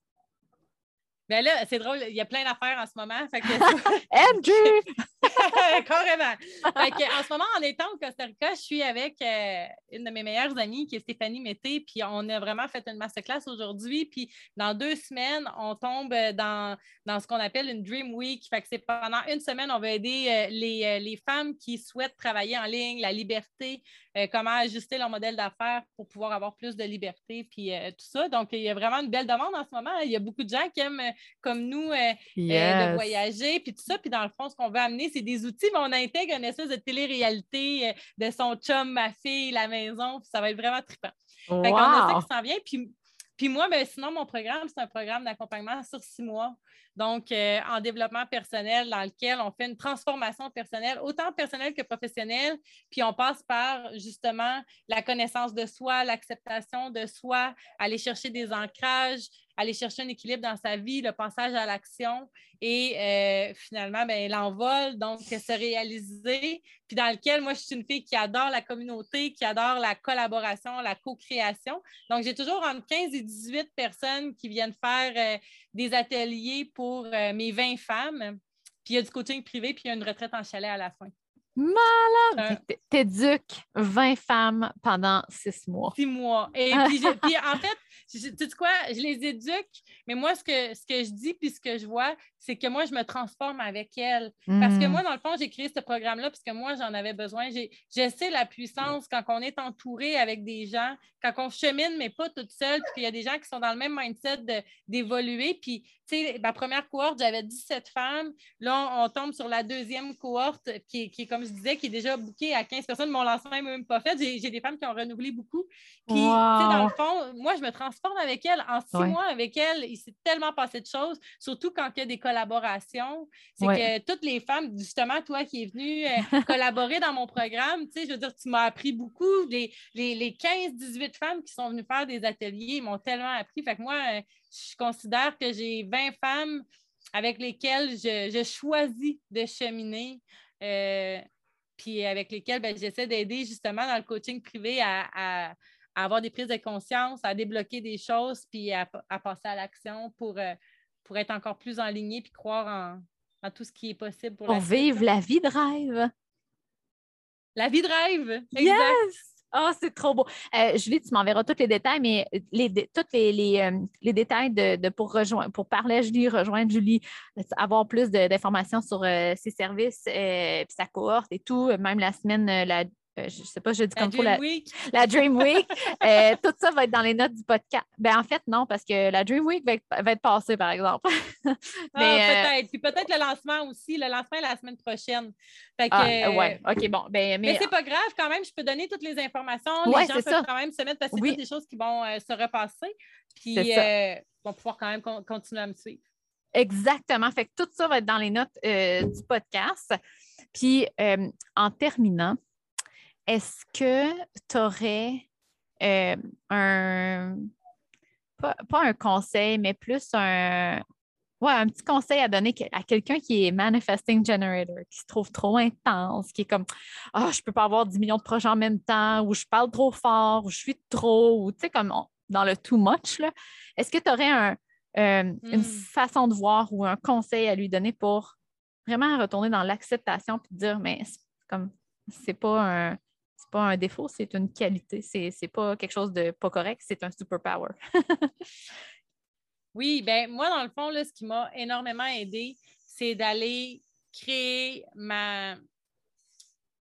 [SPEAKER 2] Ben là, c'est drôle, il y a plein d'affaires en ce moment. Fait que... Carrément. en ce moment, en étant au Costa Rica, je suis avec euh, une de mes meilleures amies qui est Stéphanie Mété, puis on a vraiment fait une masterclass aujourd'hui. Puis dans deux semaines, on tombe dans, dans ce qu'on appelle une Dream Week. Fait que c'est pendant une semaine, on va aider euh, les, euh, les, femmes qui souhaitent travailler en ligne, la liberté, comment ajuster leur modèle d'affaires pour pouvoir avoir plus de liberté, puis tout ça. Donc, il y a vraiment une belle demande en ce moment. Il y a beaucoup de gens qui aiment, comme nous, de voyager, puis tout ça. Puis dans le fond, ce qu'on veut amener, c'est des outils, mais on intègre une espèce de télé-réalité euh, de son chum, ma fille, la maison. ça va être vraiment trippant. Wow. Fait qu'on a ça qui s'en vient. Puis, puis moi, ben, sinon, mon programme, c'est un programme d'accompagnement sur six mois. Donc, euh, en développement personnel, dans lequel on fait une transformation personnelle, autant personnelle que professionnelle. Puis on passe par justement la connaissance de soi, l'acceptation de soi, aller chercher des ancrages, aller chercher un équilibre dans sa vie, le passage à l'action et euh, finalement, ben, l'envol, donc se réaliser, puis dans lequel moi, je suis une fille qui adore la communauté, qui adore la collaboration, la co-création. Donc, j'ai toujours entre 15 et 18 personnes qui viennent faire euh, des ateliers pour euh, mes 20 femmes. Puis il y a du coaching privé, puis il y a une retraite en chalet à la fin.
[SPEAKER 1] Malade! T'éduques 20 femmes pendant six mois.
[SPEAKER 2] Six mois. Et puis, en fait, tu sais quoi, je les éduque, mais moi, ce que, ce que je dis puis ce que je vois, c'est que moi, je me transforme avec elles. Parce que hmm. moi, dans le fond, j'ai créé ce programme-là parce que moi, j'en avais besoin. Je sais la puissance quand on est entouré avec des gens, quand on chemine, mais pas toute seule, puis il y a des gens qui sont dans le même mindset d'évoluer. Puis, tu sais, ma première cohorte, j'avais 17 femmes. Là, on, tombe sur la deuxième cohorte qui, qui, comme je disais, qui est déjà bookée à 15 personnes. Mon lancement n'est même pas fait. J'ai des femmes qui ont renouvelé beaucoup. Puis, tu sais, dans le fond, moi, je me transforme avec elles. En six mois, avec elles, il s'est tellement passé de choses, surtout quand il y a des collaboration. C'est que toutes les femmes, justement, toi qui es venue euh, collaborer dans mon programme, tu sais, je veux dire, tu m'as appris beaucoup. Les, les, 15-18 femmes qui sont venues faire des ateliers m'ont tellement appris. Fait que moi, euh, je considère que j'ai 20 femmes avec lesquelles je, choisis de cheminer. Euh, puis avec lesquelles ben, j'essaie d'aider justement dans le coaching privé à, avoir des prises de conscience, à débloquer des choses, puis à, passer à l'action pour, pour être encore plus enligné puis croire en, tout ce qui est possible
[SPEAKER 1] pour, vivre la vie de rêve.
[SPEAKER 2] La vie de rêve,
[SPEAKER 1] Yes! Oh, c'est trop beau. Euh, Julie, tu m'enverras tous les détails, mais les, tous les, les, euh, détails de, pour, rejoindre, pour parler à Julie, rejoindre Julie, avoir plus d'informations sur euh, ses services, puis sa cohorte et tout, même la semaine, la euh, je ne sais pas, je dis comme trop la, la Dream Week. Euh, tout ça va être dans les notes du podcast. Ben, en fait, non, parce que la Dream Week va être, passée, par exemple.
[SPEAKER 2] Ah, Mais, ah, peut-être. Puis peut-être le lancement aussi. Le lancement est la semaine prochaine.
[SPEAKER 1] Fait que, ah, ouais, OK, bon. Ben,
[SPEAKER 2] mais mais c'est pas grave quand même, je peux donner toutes les informations. Les gens peuvent quand même se mettre parce que c'est des choses qui vont se repasser. Puis ils vont pouvoir quand même continuer à me suivre.
[SPEAKER 1] Exactement. Fait que tout ça va être dans les notes du podcast. Puis en terminant, est-ce que tu aurais euh, un, pas, pas un conseil, mais plus un, ouais, un petit conseil à donner à quelqu'un qui est manifesting generator, qui se trouve trop intense, qui est comme Ah, je peux pas avoir 10 millions de projets en même temps, ou je parle trop fort, ou je suis trop, ou tu sais, comme dans le too much. Est-ce que tu aurais un, euh, une
[SPEAKER 2] Hmm.
[SPEAKER 1] façon de voir ou un conseil à lui donner pour vraiment retourner dans l'acceptation puis dire mais c'est comme c'est pas un un défaut, c'est une qualité. C'est, pas quelque chose de pas correct, c'est un superpower.
[SPEAKER 2] Oui, ben moi, dans le fond, là, ce qui m'a énormément aidé, c'est d'aller créer ma,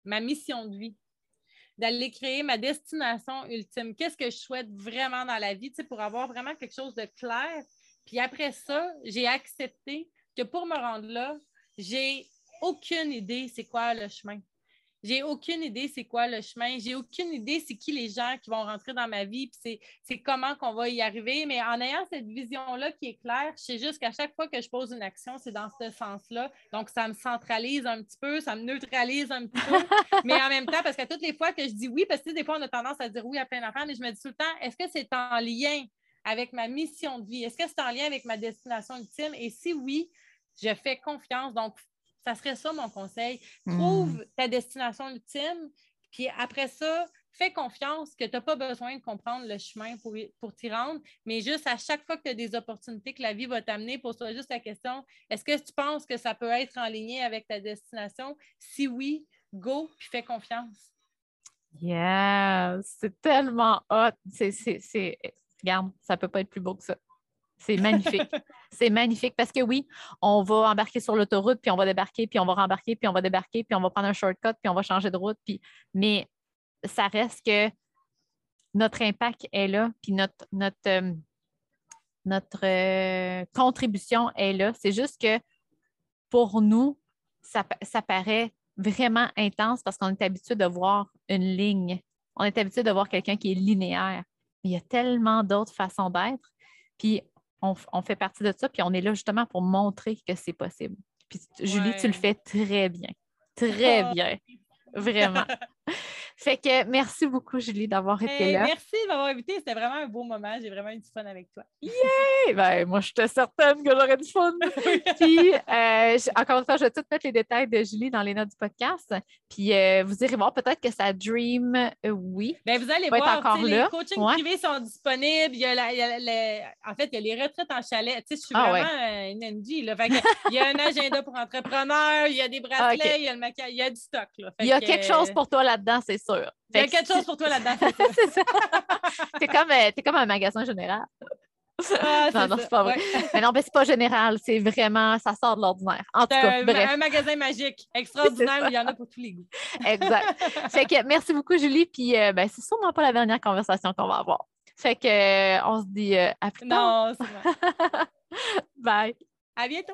[SPEAKER 2] ma mission de vie, d'aller créer ma destination ultime. Qu'est-ce que je souhaite vraiment dans la vie, tu sais, pour avoir vraiment quelque chose de clair. Puis après ça, j'ai accepté que pour me rendre là, j'ai aucune idée c'est quoi le chemin. J'ai aucune idée c'est quoi le chemin. J'ai aucune idée c'est qui les gens qui vont rentrer dans ma vie, puis c'est, comment qu'on va y arriver. Mais en ayant cette vision-là qui est claire, je sais juste qu'à chaque fois que je pose une action, c'est dans ce sens-là. Donc, ça me centralise un petit peu, ça me neutralise un petit peu. mais en même temps, parce que toutes les fois que je dis oui, parce que des fois, on a tendance à dire oui à plein d'affaires, mais je me dis tout le temps, est-ce que c'est en lien avec ma mission de vie? Est-ce que c'est en lien avec ma destination ultime? Et si oui, je fais confiance. Donc, ça serait ça mon conseil. Trouve ta destination ultime, puis après ça, fais confiance que tu n'as pas besoin de comprendre le chemin pour, pour t'y rendre, mais juste à chaque fois que tu as des opportunités que la vie va t'amener, pose-toi juste la question est-ce que tu penses que ça peut être en ligne avec ta destination? Si oui, go, puis fais confiance.
[SPEAKER 1] Yes, c'est tellement hot. C'est, c'est, c'est- Regarde, ça peut pas être plus beau que ça. C'est magnifique. c'est magnifique parce que oui, on va embarquer sur l'autoroute, puis on va débarquer, puis on va rembarquer, puis on va débarquer, puis on va prendre un shortcut, puis on va changer de route. Puis... Mais ça reste que notre impact est là, puis notre, notre, euh, notre euh, contribution est là. C'est juste que pour nous, ça, pa- ça paraît vraiment intense parce qu'on est habitué de voir une ligne. On est habitué de voir quelqu'un qui est linéaire. Mais il y a tellement d'autres façons d'être. Puis on, fait partie de ça, puis on est là justement pour montrer que c'est possible. Puis Julie, tu le fais très bien. Très
[SPEAKER 2] Oh.
[SPEAKER 1] bien. Vraiment. Fait que merci beaucoup, Julie, d'avoir été
[SPEAKER 2] Hey,
[SPEAKER 1] là.
[SPEAKER 2] merci de m'avoir invité. C'était vraiment un beau moment. J'ai vraiment eu du fun avec toi.
[SPEAKER 1] Eh ben, moi, j'étais certaine que j'aurais du fun. Puis, euh, encore une fois, je vais tout mettre les détails de Julie dans les notes du podcast. Puis, euh, vous irez voir peut-être que ça Dream, euh, oui.
[SPEAKER 2] Ben, vous allez
[SPEAKER 1] va être
[SPEAKER 2] voir,
[SPEAKER 1] encore là.
[SPEAKER 2] les coachings
[SPEAKER 1] Ouais.
[SPEAKER 2] privés sont disponibles. Il y a la- il y a en fait, il y a les retraites en chalet. Tu sais, je suis
[SPEAKER 1] Ah,
[SPEAKER 2] vraiment une NG. Là. Fait que, il y a un agenda pour entrepreneurs, il y a des bracelets,
[SPEAKER 1] Ah, ok.
[SPEAKER 2] il y a le maquillage, il y a du stock. Là.
[SPEAKER 1] Il y a
[SPEAKER 2] que,
[SPEAKER 1] quelque chose pour toi là-dedans, c'est sûr.
[SPEAKER 2] Il y a quelque chose pour toi là-dedans. c'est ça.
[SPEAKER 1] T'es comme, euh, t'es comme un magasin général.
[SPEAKER 2] Ah,
[SPEAKER 1] Non, non, c'est pas vrai.
[SPEAKER 2] Ouais.
[SPEAKER 1] Mais non, mais c'est pas général. C'est vraiment, ça sort de l'ordinaire. En tout cas,
[SPEAKER 2] un,
[SPEAKER 1] bref,
[SPEAKER 2] un magasin magique, extraordinaire, où il y en a pour tous les goûts.
[SPEAKER 1] exact. Fait que merci beaucoup, Julie. Puis, euh, ben, c'est sûrement pas la dernière conversation qu'on va avoir. Fait que, euh, on se dit euh, à plus tard.
[SPEAKER 2] Non, c'est vrai.
[SPEAKER 1] Bye.
[SPEAKER 2] À bientôt.